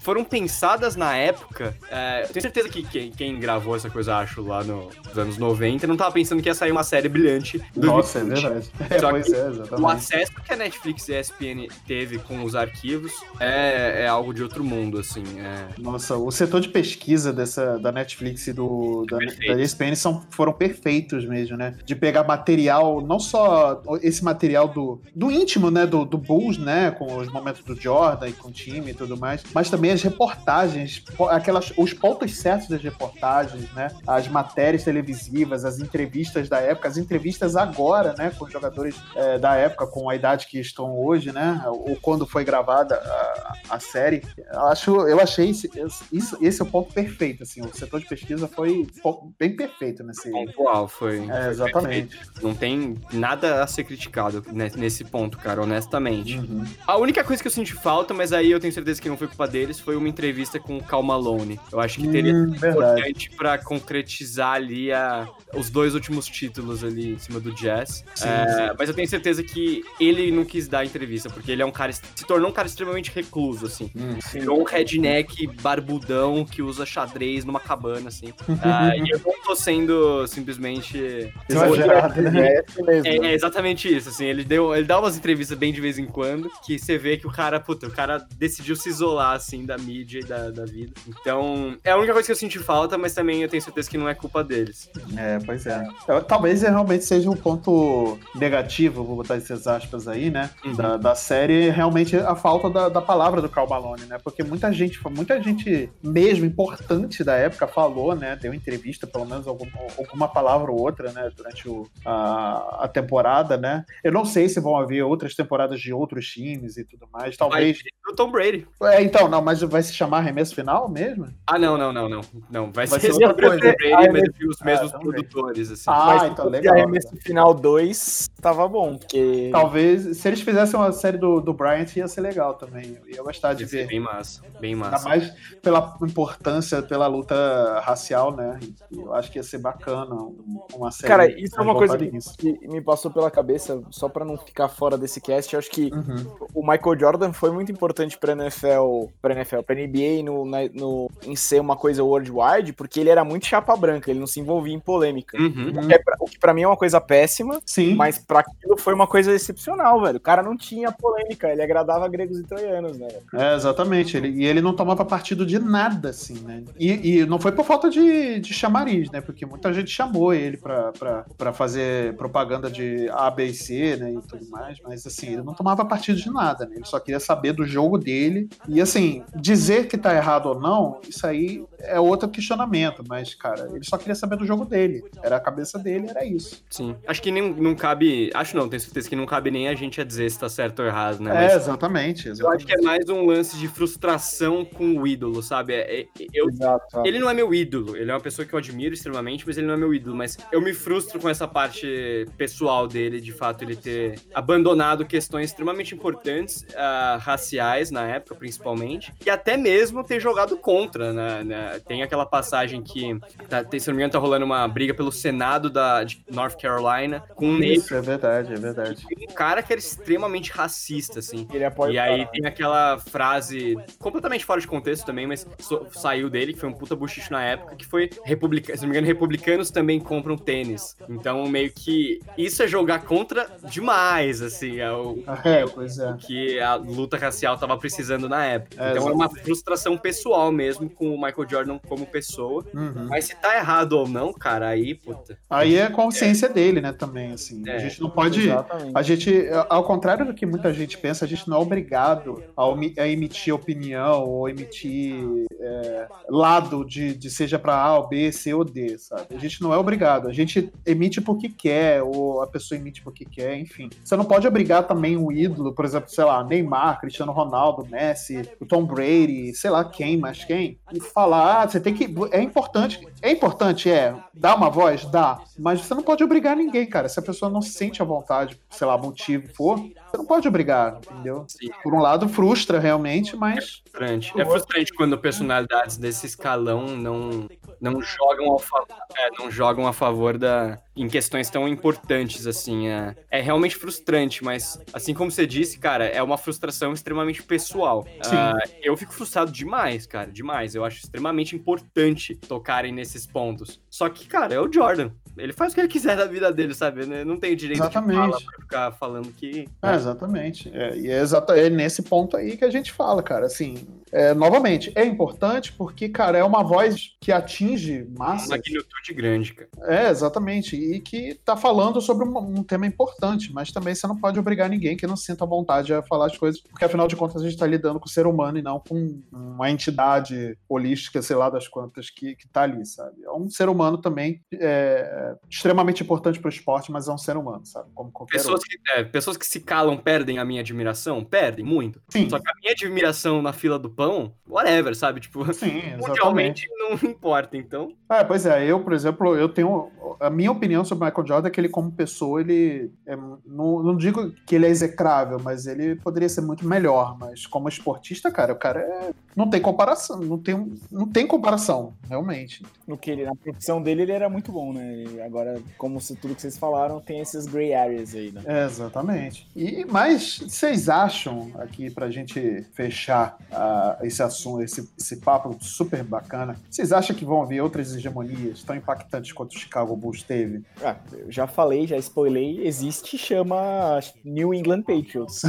Speaker 3: foram pensadas na época. É, tenho certeza que quem, quem, gravou essa coisa, acho, lá no, nos anos 90, não tava pensando que ia sair uma série brilhante.
Speaker 1: Nossa, 2020. é verdade. É, Só pois é,
Speaker 3: exatamente. O acesso que a Netflix e a ESPN teve com os arquivos é, é algo de outro mundo, assim. É...
Speaker 1: Nossa, o setor de pesquisa dessa, da Netflix e do, da, da ESPN são foram perfeitos mesmo, né? De pegar material, não só esse material do, do íntimo, né? Do, do Bulls, né? Com os momentos do Jordan e com o time e tudo mais, mas também as reportagens, aquelas, os pontos certos das reportagens, né? As matérias televisivas, as entrevistas da época, as entrevistas agora, né? Com os jogadores é, da época, com a idade que estão hoje, né? Ou quando foi gravada a, a série. Eu, acho, eu achei esse, esse, esse é o ponto perfeito, assim. O setor de pesquisa foi bem perfeito nesse.
Speaker 3: Pontual, foi.
Speaker 1: É, exatamente.
Speaker 3: Não tem nada a ser criticado nesse ponto, cara, honestamente. Uhum. A única coisa que eu senti falta, mas aí eu tenho certeza que não foi culpa deles, foi uma entrevista com o Cal Malone. Eu acho que teria hum, sido importante para concretizar ali a, os dois últimos títulos ali em cima do Jazz. Sim, é, sim. Mas eu tenho certeza que ele não quis dar entrevista, porque ele é um cara. Se tornou um cara extremamente recluso, assim. Hum, Virou um redneck barbudão que usa xadrez numa cabana, assim. uh, e eu não tô sendo simplesmente.
Speaker 1: Exagerado, né?
Speaker 3: É, é, exatamente isso, assim. Ele, deu, ele dá umas entrevistas bem de vez em quando, que você vê que o cara, puta, o cara decidiu se isolar, assim, da mídia e da, da vida. Então, é a única coisa que eu senti falta, mas também eu tenho certeza que não é culpa deles.
Speaker 1: É, pois é. Talvez realmente seja um ponto negativo, vou botar essas aspas aí, né? Uhum. Da, da série, realmente a falta da, da palavra do Carl Malone, né? Porque muita gente, muita gente mesmo importante da época falou, né? Deu entrevista, pelo menos alguma, alguma palavra ou outra, né? Durante o, a, a temporada, né? Eu não sei se vão haver outras temporadas de outros times e tudo mais. Talvez.
Speaker 3: O Tom Brady.
Speaker 1: É, então, não, mas vai se chamar arremesso final mesmo?
Speaker 3: Ah, não, não, não, não. Não, vai, vai ser, ser outra coisa. Brady, ah, mas os mesmos ah, produtores, assim.
Speaker 2: Ah, mas, então legal. arremesso final 2 tava bom, porque.
Speaker 1: Talvez, se eles fizessem uma série do, do Bryant, ia ser legal também. Eu ia gostar de ver.
Speaker 3: Bem massa, bem massa.
Speaker 1: Ainda mais pela importância, pela luta racial, né? Eu acho que ia ser bacana uma série.
Speaker 2: Cara, isso é uma coisa que, que, me passou pela cabeça, só pra não ficar fora desse cast. Eu acho que uhum. O Michael Jordan foi muito importante pra NFL, pra NFL, pra NBA no, no, em ser uma coisa worldwide, porque ele era muito chapa branca, ele não se envolvia em polêmica. Uhum. O, que é pra, o que pra mim é uma coisa péssima, Sim. mas pra aquilo foi uma coisa excepcional, velho. O cara não tinha polêmica, ele agradava gregos e troianos, né?
Speaker 1: É, exatamente. Ele, e ele não tomava partido de nada, assim, né? E, e não foi por falta de, de chamariz, né? Porque muita gente chamou ele pra, pra, pra fazer propaganda de A, B e C, né? E tudo mais, mas assim, ele não tomava partido de nada, né? Ele só queria saber do jogo dele. E assim, dizer que tá errado ou não, isso aí é outro questionamento, mas, cara, ele só queria saber do jogo dele. Era a cabeça dele, era isso.
Speaker 3: Sim. Acho que nem, não cabe. Acho não, tenho certeza que não cabe nem a gente a dizer se tá certo ou errado, né?
Speaker 1: Mas é, exatamente, exatamente,
Speaker 3: Eu acho que é mais um lance de frustração com o ídolo, sabe? É, é, eu, Exato. Ele não é meu ídolo, ele é uma pessoa que eu admiro extremamente, mas ele não é meu ídolo. Mas eu me frustro com essa parte pessoal dele, de fato, ele ter abandonado questões extremamente importantes, uh, raciais na época, principalmente, e até mesmo ter jogado contra, né? né? Tem aquela passagem que, tá, tem, se não me engano, tá rolando uma briga pelo Senado da, de North Carolina com um
Speaker 1: Isso, negro. é verdade, é verdade.
Speaker 3: Um cara que era extremamente racista, assim. Ele apoia e aí tem aquela frase completamente fora de contexto também, mas so, saiu dele, que foi um puta buchicho na época, que foi republicano, se não me engano, republicanos também compram tênis. Então, meio que isso é jogar contra demais, assim, é o,
Speaker 1: é, pois é.
Speaker 3: o que a luta racial tava precisando na época. É, então é uma frustração pessoal mesmo com o Michael Jordan como pessoa. Uhum. Mas se tá errado ou não, cara, aí, puta.
Speaker 1: Aí é a consciência é. dele, né, também, assim. É. A gente não pode. Exatamente. A gente, ao contrário do que muita gente pensa, a gente não é obrigado a, emitir opinião ou emitir é, lado de, de seja para A, ou B, C ou D, sabe? A gente não é obrigado. A gente emite porque quer, ou a pessoa emite porque quer, enfim. Você não pode obrigar também um ídolo, por exemplo, sei lá, Neymar, Cristiano Ronaldo, Messi, o Tom Brady, sei lá quem, mas quem, e falar, ah, você tem que. É importante. É importante, é. Dar uma voz? Dá. Mas você não pode obrigar ninguém, cara. Se a pessoa não se sente à vontade, sei lá, motivo for, você não pode obrigar, entendeu? Sim. Por um lado, frustra realmente, mas.
Speaker 3: É frustrante. É frustrante quando personalidades desse escalão não, não jogam ao favor, é, não jogam a favor da em questões tão importantes assim. É, é realmente frustrante, mas assim como você disse, cara, é uma frustração extremamente pessoal. Uh, eu fico frustrado demais, cara, demais. Eu acho extremamente importante tocarem nesses pontos. Só que, cara, é o Jordan. Ele faz o que ele quiser da vida dele, sabe? Não tem o direito
Speaker 1: exatamente. de falar
Speaker 3: pra ficar falando que.
Speaker 1: É, exatamente. É, e é, exato, é nesse ponto aí que a gente fala, cara. Assim, é, novamente, é importante porque, cara, é uma voz que atinge massa. Uma
Speaker 3: magnitude grande, cara.
Speaker 1: É, exatamente. E que tá falando sobre um, um, tema importante, mas também você não pode obrigar ninguém que não sinta vontade a falar as coisas, porque afinal de contas a gente tá lidando com o ser humano e não com uma entidade holística, sei lá das quantas, que, que tá ali, sabe? É um ser humano também é, extremamente importante pro esporte, mas é um ser humano, sabe? Como qualquer
Speaker 3: pessoas
Speaker 1: outro.
Speaker 3: Que, é, pessoas que se calam perdem a minha admiração? Perdem, muito. Sim. Só que a minha admiração na fila do pão whatever, sabe? Tipo,
Speaker 1: Sim,
Speaker 3: mundialmente não importa, então.
Speaker 1: É, pois é, eu, por exemplo, eu tenho. A minha opinião sobre o Michael Jordan é que ele, como pessoa, ele. É, não, não digo que ele é execrável, mas ele poderia ser muito melhor. Mas como esportista, cara, o cara é, não tem comparação. Não tem, não tem comparação, realmente.
Speaker 2: No que ele, na profissão dele, ele era muito bom, né? E agora, como se, tudo que vocês falaram, tem esses gray areas aí, né?
Speaker 1: É, exatamente. E, mas vocês acham, aqui pra gente fechar a essa, esse assunto, esse, esse papo super bacana. Vocês acham que vão haver outras hegemonias tão impactantes quanto o Chicago Bulls teve?
Speaker 2: Ah, eu já falei, já spoilei, existe chama New England Patriots.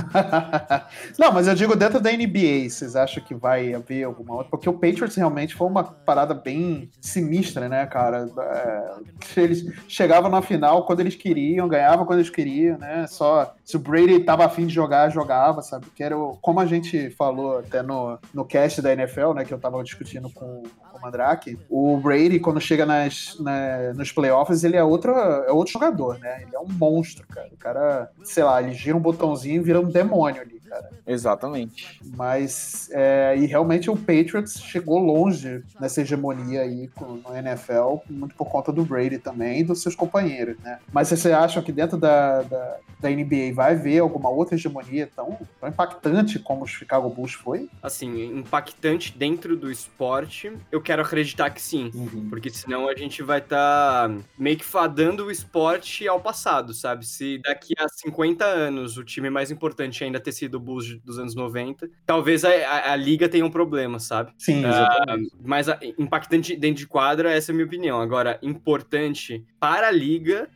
Speaker 1: Não, mas eu digo dentro da NBA, vocês acham que vai haver alguma outra? Porque o Patriots realmente foi uma parada bem sinistra, né, cara? É, eles chegavam na final quando eles queriam, ganhavam quando eles queriam, né? Só se o Brady tava afim de jogar, jogava, sabe? Que era o, como a gente falou até no, no cast da NFL, né, que eu tava discutindo com, com o Mandrake, o Brady, quando chega nas, na, nos playoffs, ele é outro, é outro jogador, né? Ele é um monstro, cara. O cara, sei lá, ele gira um botãozinho e vira um demônio ali cara.
Speaker 2: Exatamente.
Speaker 1: Mas, é, e realmente o Patriots chegou longe nessa hegemonia aí no NFL, muito por conta do Brady também e dos seus companheiros, né? Mas você acha que dentro da, da, da NBA vai haver alguma outra hegemonia tão, tão impactante como o Chicago Bulls foi?
Speaker 3: Assim, impactante dentro do esporte, eu quero acreditar que sim. Uhum. Porque senão a gente vai estar tá meio que fadando o esporte ao passado, sabe? Se daqui a 50 anos o time mais importante ainda ter sido do Bulls dos anos 90. Talvez a, a, a liga tenha um problema, sabe?
Speaker 1: Sim, ah, exatamente.
Speaker 3: Uh, mas a, impactante dentro de quadra, essa é a minha opinião. Agora, importante para a liga,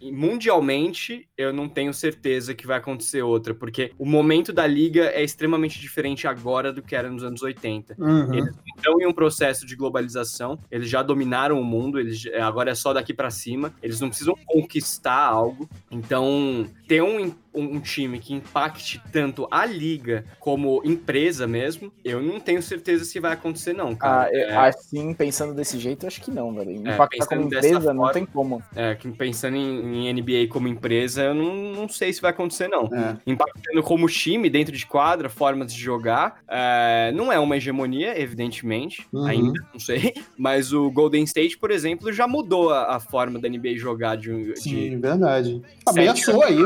Speaker 3: mundialmente, eu não tenho certeza que vai acontecer outra, porque o momento da liga é extremamente diferente agora do que era nos anos 80. Uhum. Eles estão em um processo de globalização, eles já dominaram o mundo, eles agora é só daqui para cima, eles não precisam conquistar algo. Então, ter um um, time que impacte tanto a liga como empresa mesmo, eu não tenho certeza se vai acontecer, não, cara.
Speaker 2: Ah, é... Assim, pensando desse jeito, acho que não, velho. É, Impactar é, como empresa forma, não tem como.
Speaker 3: É, pensando em, em, NBA como empresa, eu não, não sei se vai acontecer, não. É. Impactando como time dentro de quadra, formas de jogar, é, não é uma hegemonia, evidentemente, uhum. ainda, não sei. Mas o Golden State, por exemplo, já mudou a, a forma da NBA jogar de.
Speaker 1: Sim, de verdade. Ameaçou aí.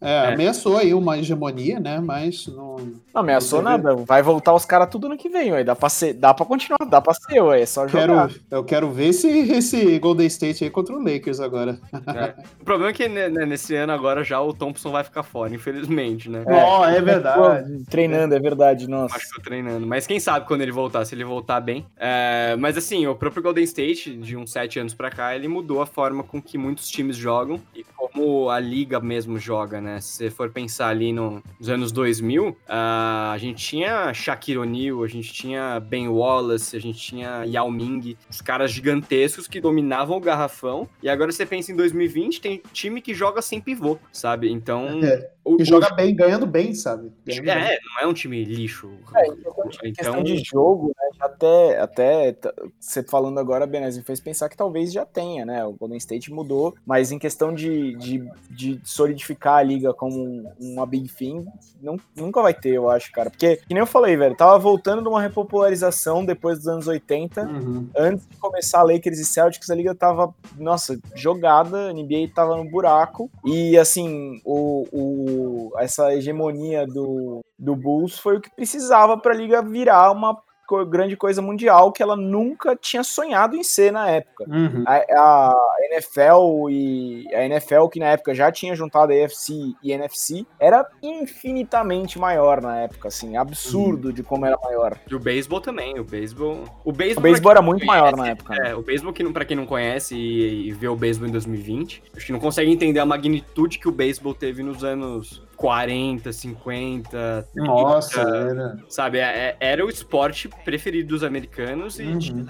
Speaker 1: É, é, ameaçou aí uma hegemonia, né? Mas não.
Speaker 2: Não ameaçou não nada. Vai voltar os caras tudo no que vem, ué. Dá pra, ser, dá pra continuar, dá pra ser, ué. É só
Speaker 1: jogar. Quero, eu quero ver esse, esse Golden State aí contra o Lakers agora.
Speaker 3: É. O problema é que né, né, nesse ano agora já o Thompson vai ficar fora, infelizmente, né?
Speaker 1: Ó, oh, é verdade.
Speaker 2: treinando, é verdade, nossa.
Speaker 3: Acho que tô treinando. Mas quem sabe quando ele voltar, se ele voltar bem. É, mas assim, o próprio Golden State, de uns sete anos pra cá, ele mudou a forma com que muitos times jogam e como a liga mesmo joga, né? Se você for pensar ali no, nos anos 2000, uh, a gente tinha Shaquille O'Neal, a gente tinha Ben Wallace, a gente tinha Yao Ming, os caras gigantescos que dominavam o garrafão. E agora você pensa em 2020, tem time que joga sem pivô, sabe? Então.
Speaker 1: É. O, joga o... bem, ganhando bem, sabe?
Speaker 3: Ganhando é, bem. não é um time lixo.
Speaker 2: É, então, questão de jogo, né? Até, até você falando agora, Benezzi, fez pensar que talvez já tenha, né? O Golden State mudou, mas em questão de, de, de solidificar a liga como uma Big Thing, não, nunca vai ter, eu acho, cara. Porque, que nem eu falei, velho, tava voltando de uma repopularização depois dos anos 80. Uhum. Antes de começar Lakers e Celtics, a liga tava, nossa, jogada, a NBA tava no buraco. E, assim, o, o, essa hegemonia do, do Bulls foi o que precisava para a liga virar uma grande coisa mundial que ela nunca tinha sonhado em ser na época. Uhum. A, a, NFL e a NFL que na época já tinha juntado a AFC e NFC era infinitamente maior na época, assim, absurdo uhum. de como era maior.
Speaker 3: E o beisebol também, o beisebol,
Speaker 2: o beisebol, o beisebol era muito conhece, maior na época.
Speaker 3: É, né? o beisebol que para quem não conhece e, e vê o beisebol em 2020, acho que não consegue entender a magnitude que o beisebol teve nos anos 40, 50, 30,
Speaker 1: Nossa, era.
Speaker 3: Sabe, é, é, era o esporte preferido dos americanos e uhum. Tipo,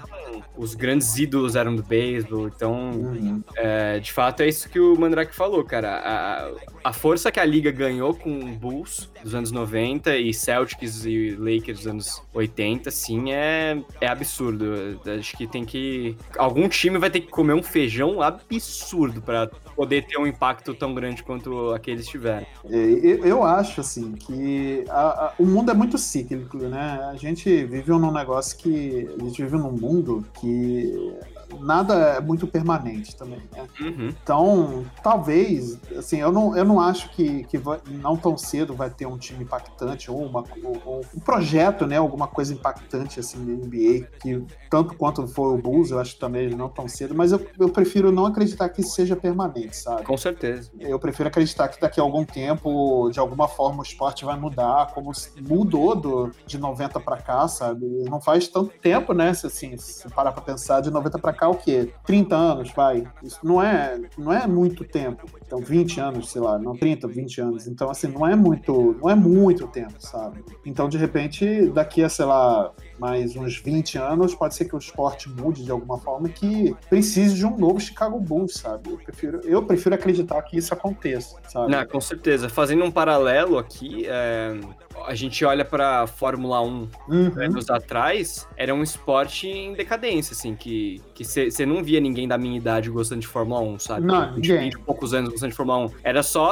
Speaker 3: os grandes ídolos eram do beisebol. Então, uhum. é, de fato, é isso que o Mandrake falou, cara. A, a força que a liga ganhou com o Bulls dos anos 90 e Celtics e Lakers dos anos 80, sim, é, é absurdo. Acho que tem que. Algum time vai ter que comer um feijão absurdo para poder ter um impacto tão grande quanto aqueles tiveram.
Speaker 1: É, eu acho, assim, que a, a, o mundo é muito cíclico, né? A gente vive num negócio que. A gente vive num mundo que nada é muito permanente também, né? Uhum. Então, talvez, assim, eu não, eu não acho que, que vai, não tão cedo vai ter um time impactante ou, uma, ou, ou um projeto, né? Alguma coisa impactante, assim, na NBA, que tanto quanto foi o Bulls, eu acho também não tão cedo, mas eu, eu prefiro não acreditar que seja permanente, sabe?
Speaker 3: Com certeza.
Speaker 1: Eu prefiro acreditar que daqui a algum tempo, de alguma forma, o esporte vai mudar, como mudou do, de 90 para cá, sabe? Não faz tanto tempo, né? Se, assim, se parar pra pensar, de 90 para cá, o quê? 30 anos, vai. Isso não é, não é muito tempo. Então, 20 anos, sei lá, não 30, 20 anos. Então, assim, não é muito, não é muito tempo, sabe? Então, de repente, daqui a, sei lá, mais uns 20 anos, pode ser que o esporte mude de alguma forma que precise de um novo Chicago Bulls, sabe? Eu prefiro, eu prefiro acreditar que isso aconteça, sabe?
Speaker 3: Não, com certeza. Fazendo um paralelo aqui, é, a gente olha para Fórmula 1 uhum. anos atrás, era um esporte em decadência, assim, que você não via ninguém da minha idade gostando de Fórmula 1, sabe?
Speaker 1: Não.
Speaker 3: De poucos anos gostando de Fórmula 1. Era só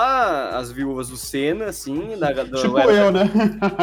Speaker 3: as viúvas do Senna, assim, da,
Speaker 1: do, tipo era... eu, né?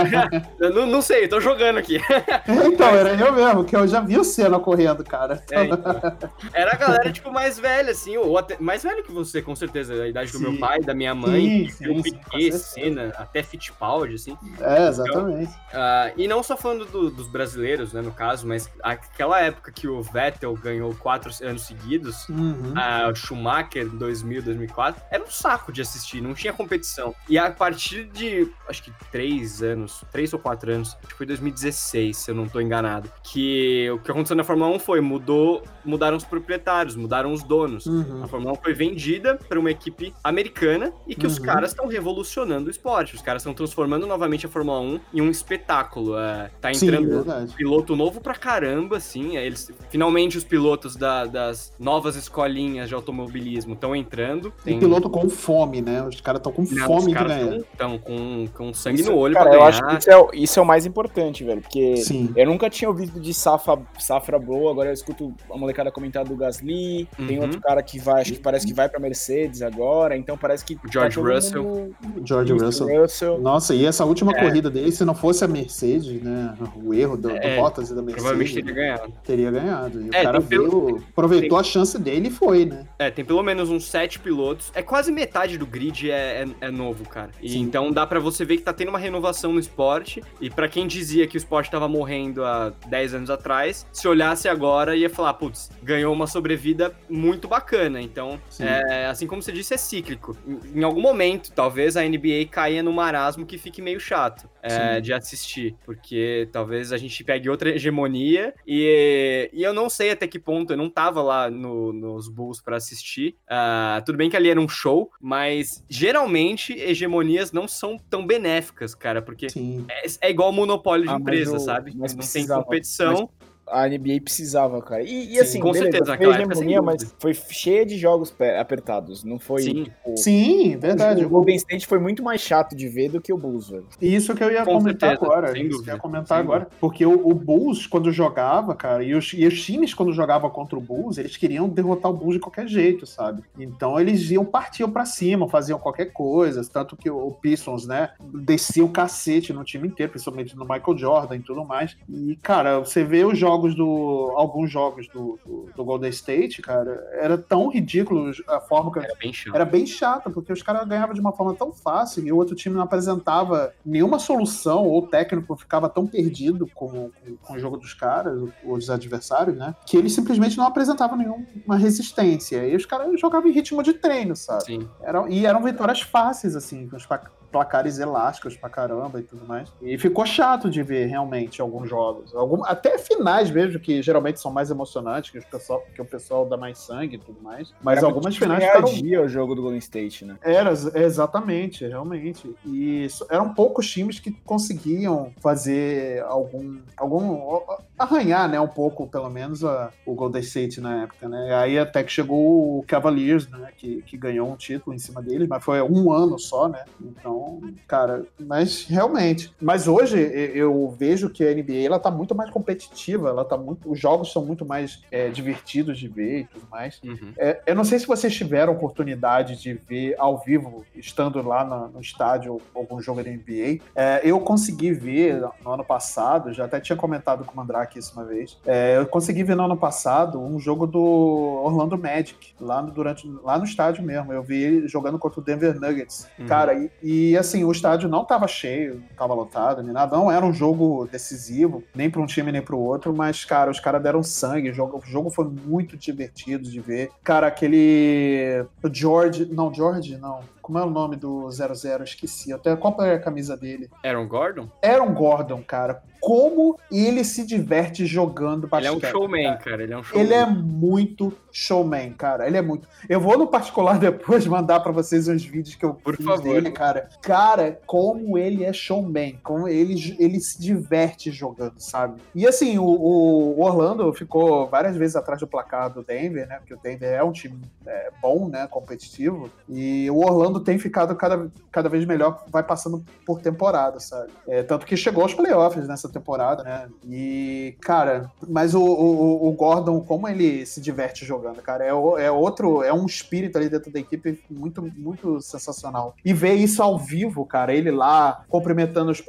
Speaker 3: não, não sei, tô jogando aqui.
Speaker 1: então, era eu mesmo, que eu já vi o Senna correndo, cara.
Speaker 3: É, então. Era a galera, tipo, mais velha, assim, ou até, mais velho que você, com certeza, a idade sim. do meu pai, da minha mãe, sim, sim, Piquet, Senna, até Fittipaldi, assim.
Speaker 1: É, exatamente.
Speaker 3: Então, uh, e não só falando do, dos brasileiros, né, no caso, mas aquela época que o Vettel ganhou quatro anos seguidos, uhum. uh, Schumacher, 2000, 2004, era um saco de assistir, não tinha competição. E a partir de, acho que três anos, três ou quatro anos, acho que foi 2016, se eu não tô enganado, que o que aconteceu na Fórmula 1 foi, mudou, mudaram os proprietários, mudaram os donos. Uhum. A Fórmula 1 foi vendida para uma equipe americana e que uhum. os caras estão revolucionando o esporte. Os caras estão transformando novamente a Fórmula 1 em um espetáculo. É, tá entrando Sim, piloto novo pra caramba, assim. É, eles, finalmente os pilotos da, das novas escolinhas de automobilismo estão entrando.
Speaker 1: Tem... E piloto com fome, né? Os caras estão com Não, fome de ganhar.
Speaker 3: Estão com, com sangue isso, no olho
Speaker 2: cara, pra ganhar. Eu acho que isso é, isso é o mais importante, velho. Porque Sim. Eu nunca tinha ouvido de safra, safra boa, agora eu escuto a molecada comentar do Gasly. Uhum. Tem outro cara que vai, acho que parece que vai pra Mercedes agora. Então parece que.
Speaker 3: George tá Russell.
Speaker 1: Mundo... George Russell. Russell. Nossa, e essa última é. corrida dele, se não fosse a Mercedes, né? O erro do, é, do Bottas e da Mercedes.
Speaker 3: Provavelmente teria ganhado.
Speaker 1: Teria ganhado. E é, o cara veio, pelo... aproveitou tem... a chance dele e foi, né?
Speaker 3: É, tem pelo menos uns sete pilotos. É quase metade do grid é, é, é novo, cara. E então dá para você ver que tá tendo uma renovação no esporte. E para quem dizia que o esporte tava morrendo há 10 anos atrás, se olhasse agora ia falar, putz, ganhou uma sobrevida muito bacana. Então, é, assim como você disse, é cíclico. Em, em algum momento, talvez a NBA caia no marasmo que fique meio chato é, de assistir, porque talvez a gente pegue outra hegemonia e, e eu não sei até que ponto, eu não tava lá no, nos Bulls para assistir. Uh, tudo bem que ali era um show, mas geralmente hegemonias não são tão benéficas, cara, porque é, é, igual monopólio de ah, empresa, sabe? Não tem competição.
Speaker 2: A NBA precisava, cara. E, e assim, com beleza, certeza, foi hegemonia, mas foi cheia de jogos apertados. Não foi.
Speaker 1: Sim, tipo, Sim verdade.
Speaker 2: O Golden State foi muito mais chato de ver do que o Bulls, velho.
Speaker 1: Isso que eu ia com comentar certeza, agora. Isso que eu ia comentar agora. Porque o, o, Bulls, quando jogava, cara, e os, e os times, quando jogavam contra o Bulls, eles queriam derrotar o Bulls de qualquer jeito, sabe? Então eles iam, partiam para cima, faziam qualquer coisa. Tanto que o Pistons, né, descia o cacete no time inteiro, principalmente no Michael Jordan e tudo mais. E, cara, você vê os jogos jogos do. alguns jogos do, do, do, Golden State, cara, era tão ridículo a forma que.
Speaker 3: Era bem chato.
Speaker 1: Era bem chato, porque os caras ganhavam de uma forma tão fácil e o outro time não apresentava nenhuma solução, ou o técnico ficava tão perdido com, com, com o jogo dos caras, ou dos adversários, né? Que eles simplesmente não apresentavam nenhuma resistência. E os caras jogavam em ritmo de treino, sabe? Sim. Eram, e eram vitórias fáceis, assim, com os placares elásticos pra caramba e tudo mais. E ficou chato de ver realmente alguns jogos. Algum, até finais mesmo, que geralmente são mais emocionantes, que o pessoal, que o pessoal dá mais sangue e tudo mais. Mas Era algumas finais
Speaker 2: ficaram... o jogo do Golden State, né?
Speaker 1: Era, exatamente, realmente. E eram poucos times que conseguiam fazer algum. algum arranhar, né, um pouco, pelo menos, a, o Golden State na época, né? Aí até que chegou o Cavaliers, né, que, que ganhou um título em cima deles, mas foi um ano só, né? Então Então, cara, mas realmente. Mas hoje eu vejo que a NBA ela tá muito mais competitiva, ela tá muito, os jogos são muito mais é, divertidos de ver e tudo mais. Uhum. É, eu não sei se vocês tiveram oportunidade de ver ao vivo, estando lá no, no estádio algum jogo da NBA. É, eu consegui ver no ano passado, já até tinha comentado com o Mandrake isso uma vez. É, eu consegui ver no ano passado um jogo do Orlando Magic, lá no, durante, lá no estádio mesmo. Eu vi ele jogando contra o Denver Nuggets. Uhum. Cara, e, e, assim, o estádio não tava cheio, não tava lotado, nem nada. Não era um jogo decisivo, nem para um time nem para o outro, mas, cara, os caras deram sangue. O jogo, o jogo foi muito divertido de ver. Cara, aquele. O George. Não, George, não. Como é o nome do 00? Esqueci. Até qual é a camisa dele?
Speaker 3: Aaron Gordon?
Speaker 1: Aaron Gordon, cara como ele se diverte jogando
Speaker 3: basquete. Ele é um showman, cara. cara. Ele é um showman.
Speaker 1: Ele é muito showman, cara. Ele é muito. Eu vou no particular depois mandar para vocês uns vídeos que eu
Speaker 3: Por fiz favor.
Speaker 1: dele, cara. Cara, como ele é showman, como ele, ele se diverte jogando, sabe? E assim, o, o Orlando ficou várias vezes atrás do placar do Denver, né? Porque o Denver é um time é, bom, né? Competitivo. E o Orlando tem ficado cada, cada vez melhor, vai passando por temporada, sabe? É, tanto que chegou aos playoffs nessa temporada, né? E, cara, mas o, o, o Gordon, como ele se diverte jogando, cara, é, é outro, é um espírito ali dentro da equipe muito, muito sensacional. E ver isso ao vivo, cara, ele lá cumprimentando os,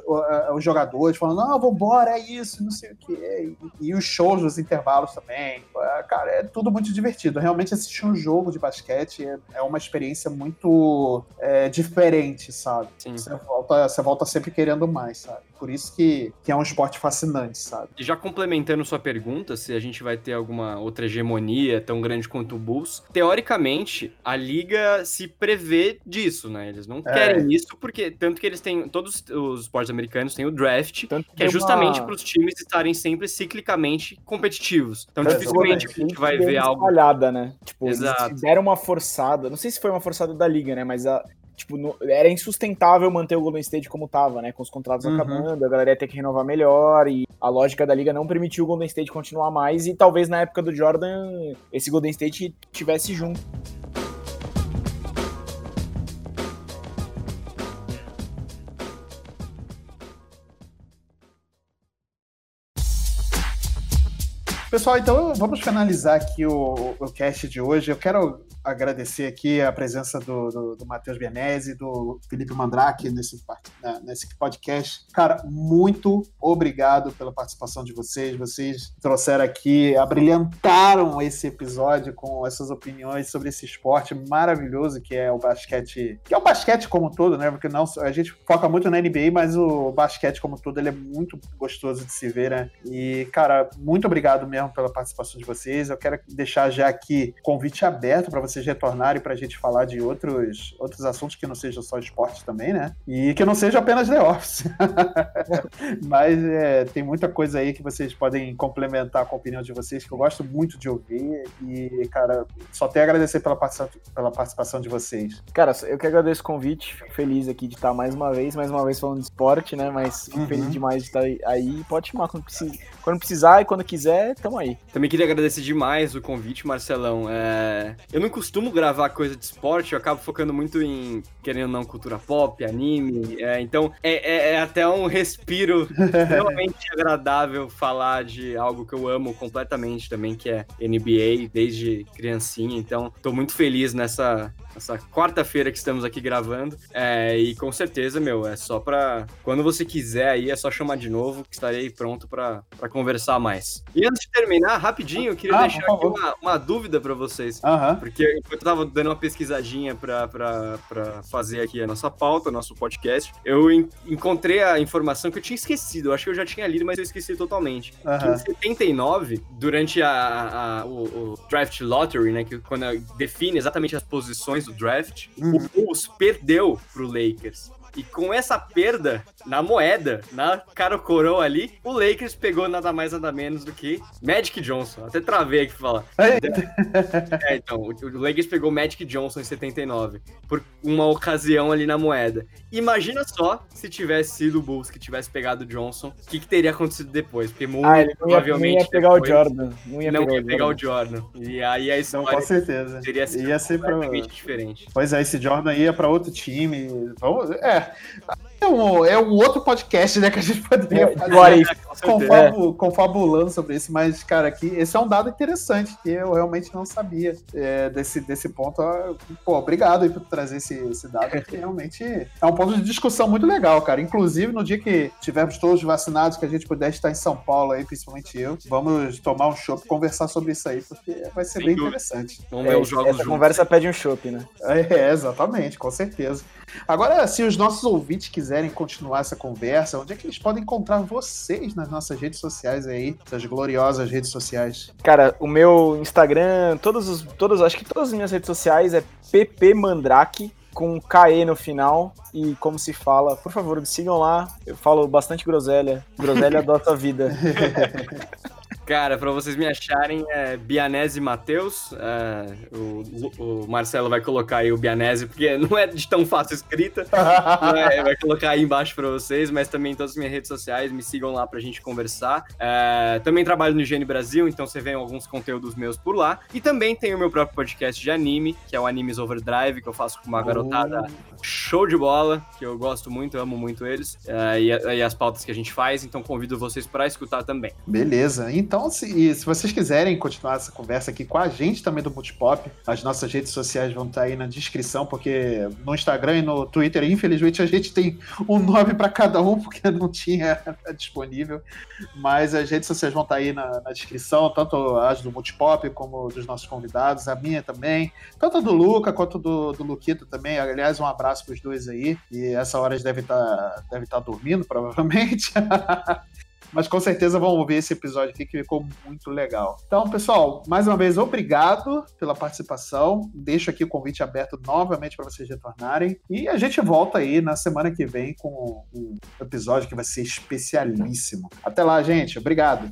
Speaker 1: os jogadores, falando, não, vambora, é isso, não sei o quê. E, e os shows nos intervalos também. Cara, é tudo muito divertido. Realmente assistir um jogo de basquete é, é uma experiência muito é, diferente, sabe? Sim. Você volta, você volta sempre querendo mais, sabe? Por isso que, que é um esporte fascinante, sabe?
Speaker 3: E já complementando sua pergunta, se a gente vai ter alguma outra hegemonia tão grande quanto o Bulls, teoricamente, a liga se prevê disso, né? Eles não é. querem isso porque, tanto que eles têm, todos os esportes americanos têm o draft, tanto que é justamente uma... para os times estarem sempre ciclicamente competitivos. Então, é, dificilmente a gente vai ver algo...
Speaker 2: Espalhada, né? Tipo, Exato. eles deram uma forçada, não sei se foi uma forçada da liga, né? Mas a, tipo, no, era insustentável manter o Golden State como tava, né? Com os contratos uhum. acabando, a galera ia ter que renovar melhor e a lógica da liga não permitiu o Golden State continuar mais e talvez na época do Jordan esse Golden State tivesse junto.
Speaker 1: Pessoal, então vamos finalizar aqui o, o cast de hoje. Eu quero agradecer aqui a presença do, do, do Matheus Bianese, do Felipe Mandrake nesse, nesse podcast. Cara, muito obrigado pela participação de vocês. Vocês trouxeram aqui, abrilhantaram esse episódio com essas opiniões sobre esse esporte maravilhoso que é o basquete, que é o basquete como um todo, né? Porque não, a gente foca muito na NBA, mas o basquete como um todo ele é muito gostoso de se ver, né? E, cara, muito obrigado mesmo pela participação de vocês. Eu quero deixar já aqui convite aberto para vocês vocês retornarem para a gente falar de outros, outros assuntos que não sejam só esporte também, né? E que não seja apenas The Office. Mas é, tem muita coisa aí que vocês podem complementar com a opinião de vocês, que eu gosto muito de ouvir. E, cara, só tenho a agradecer pela participação, pela participação de vocês.
Speaker 2: Cara, eu que agradeço o convite, fico feliz aqui de estar mais uma vez, mais uma vez falando de esporte, né? Mas fico uhum. feliz demais de estar aí. Pode chamar quando, precisar, quando precisar e quando quiser, tamo aí.
Speaker 3: Também queria agradecer demais o convite, Marcelão. É... Eu não costumo gravar coisa de esporte, eu acabo focando muito em, querendo ou não, cultura pop, anime. É, então, é, é, é, até um respiro extremamente agradável falar de algo que eu amo completamente também, que é NBA, desde criancinha. Então, tô muito feliz nessa, essa quarta-feira que estamos aqui gravando. É, e com certeza, meu, é só pra. Quando você quiser aí, é só chamar de novo, que estarei pronto pra, pra conversar mais. E antes de terminar, rapidinho, eu queria ah, deixar aqui uma, uma dúvida pra vocês.
Speaker 1: Uhum.
Speaker 3: Porque eu tava dando uma pesquisadinha pra fazer aqui a nossa pauta, nosso podcast. Eu en encontrei a informação que eu tinha esquecido. Eu acho que eu já tinha lido, mas eu esqueci totalmente. Uhum. em 79, durante a, a, a o, o, Draft Lottery, né? Que quando define exatamente as posições do draft, uhum. o Bulls perdeu pro Lakers. E com essa perda na moeda, na cara coroa ali, o Lakers pegou nada mais nada menos do que Magic Johnson. Até travei aqui pra falar. é, então, o Lakers pegou Magic Johnson em 79 por uma ocasião ali na moeda. Imagina só se tivesse sido o Bulls que tivesse pegado o Johnson, o que, que, teria acontecido depois? Porque muito ah, provavelmente
Speaker 2: não ia pegar o Jordan.
Speaker 3: Não ia, não pegar, ia o pegar, o Jordan. E aí a história
Speaker 1: não, com certeza.
Speaker 3: Seria ia ser completamente pra... diferente.
Speaker 1: Pois é, esse Jordan ia para outro time. Vamos... É,
Speaker 4: É. É um, é um outro podcast, né, que a gente poderia é, fazer né, confabu, confabulando sobre isso, mas, cara, aqui, esse é um dado interessante que eu realmente não sabia é, desse, desse ponto. Pô, obrigado aí por trazer esse, esse dado, que realmente é um ponto de discussão muito legal, cara. Inclusive, no dia que tivermos todos vacinados, que a gente puder estar em São Paulo aí, principalmente eu, vamos tomar um chopp conversar sobre isso aí, porque vai ser Sem bem dúvida. interessante.
Speaker 2: Vamos ver os jogos Essa juntos. conversa pede um chopp, né?
Speaker 4: É, exatamente, com certeza. Agora, se os nossos ouvintes quiserem continuar essa conversa, onde é que eles podem encontrar vocês nas nossas redes sociais aí, essas gloriosas redes sociais?
Speaker 2: Cara, o meu Instagram, todos os, todos, acho que todas as minhas redes sociais é PP Mandrake com KE no final e como se fala, por favor, me sigam lá. Eu falo bastante groselha. Groselha adota a vida.
Speaker 3: Cara, pra vocês me acharem, é Bianese Matheus. É, o, o, Marcelo vai colocar aí o Bianese, porque não é de tão fácil escrita. é, vai colocar aí embaixo pra vocês, mas também em todas as minhas redes sociais, me sigam lá pra gente conversar. É, também trabalho no Higiene Brasil, então você vê alguns conteúdos meus por lá. E também tem o meu próprio podcast de anime, que é o Animes Overdrive, que eu faço com uma garotada oh. show de bola, que eu gosto muito, amo muito eles, é, e, e as pautas que a gente faz, então convido vocês para escutar também.
Speaker 4: Beleza, então então, se, se vocês quiserem continuar essa conversa aqui com a gente também do Multipop, as nossas redes sociais vão estar aí na descrição, porque no Instagram e no Twitter, infelizmente, a gente tem um nome para cada um, porque não tinha disponível. Mas as redes sociais vão estar aí na, na, descrição, tanto as do Multipop como dos nossos convidados, a minha também, tanto do Luca quanto do, do Luquito também. Aliás, um abraço para os dois aí. E essa hora eles devem estar, devem estar dormindo, provavelmente. mas com certeza vão ouvir esse episódio aqui que ficou muito legal. Então, pessoal, mais uma vez, obrigado pela participação. Deixo aqui o convite aberto novamente para vocês retornarem. E a gente volta aí na semana que vem com um episódio que vai ser especialíssimo. Até lá, gente. Obrigado.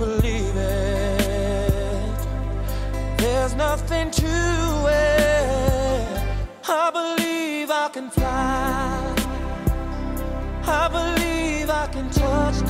Speaker 4: believe it, there's nothing to it. I believe I can fly. I believe I can touch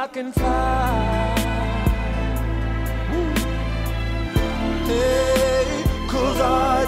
Speaker 4: I can fly, Hey, cause I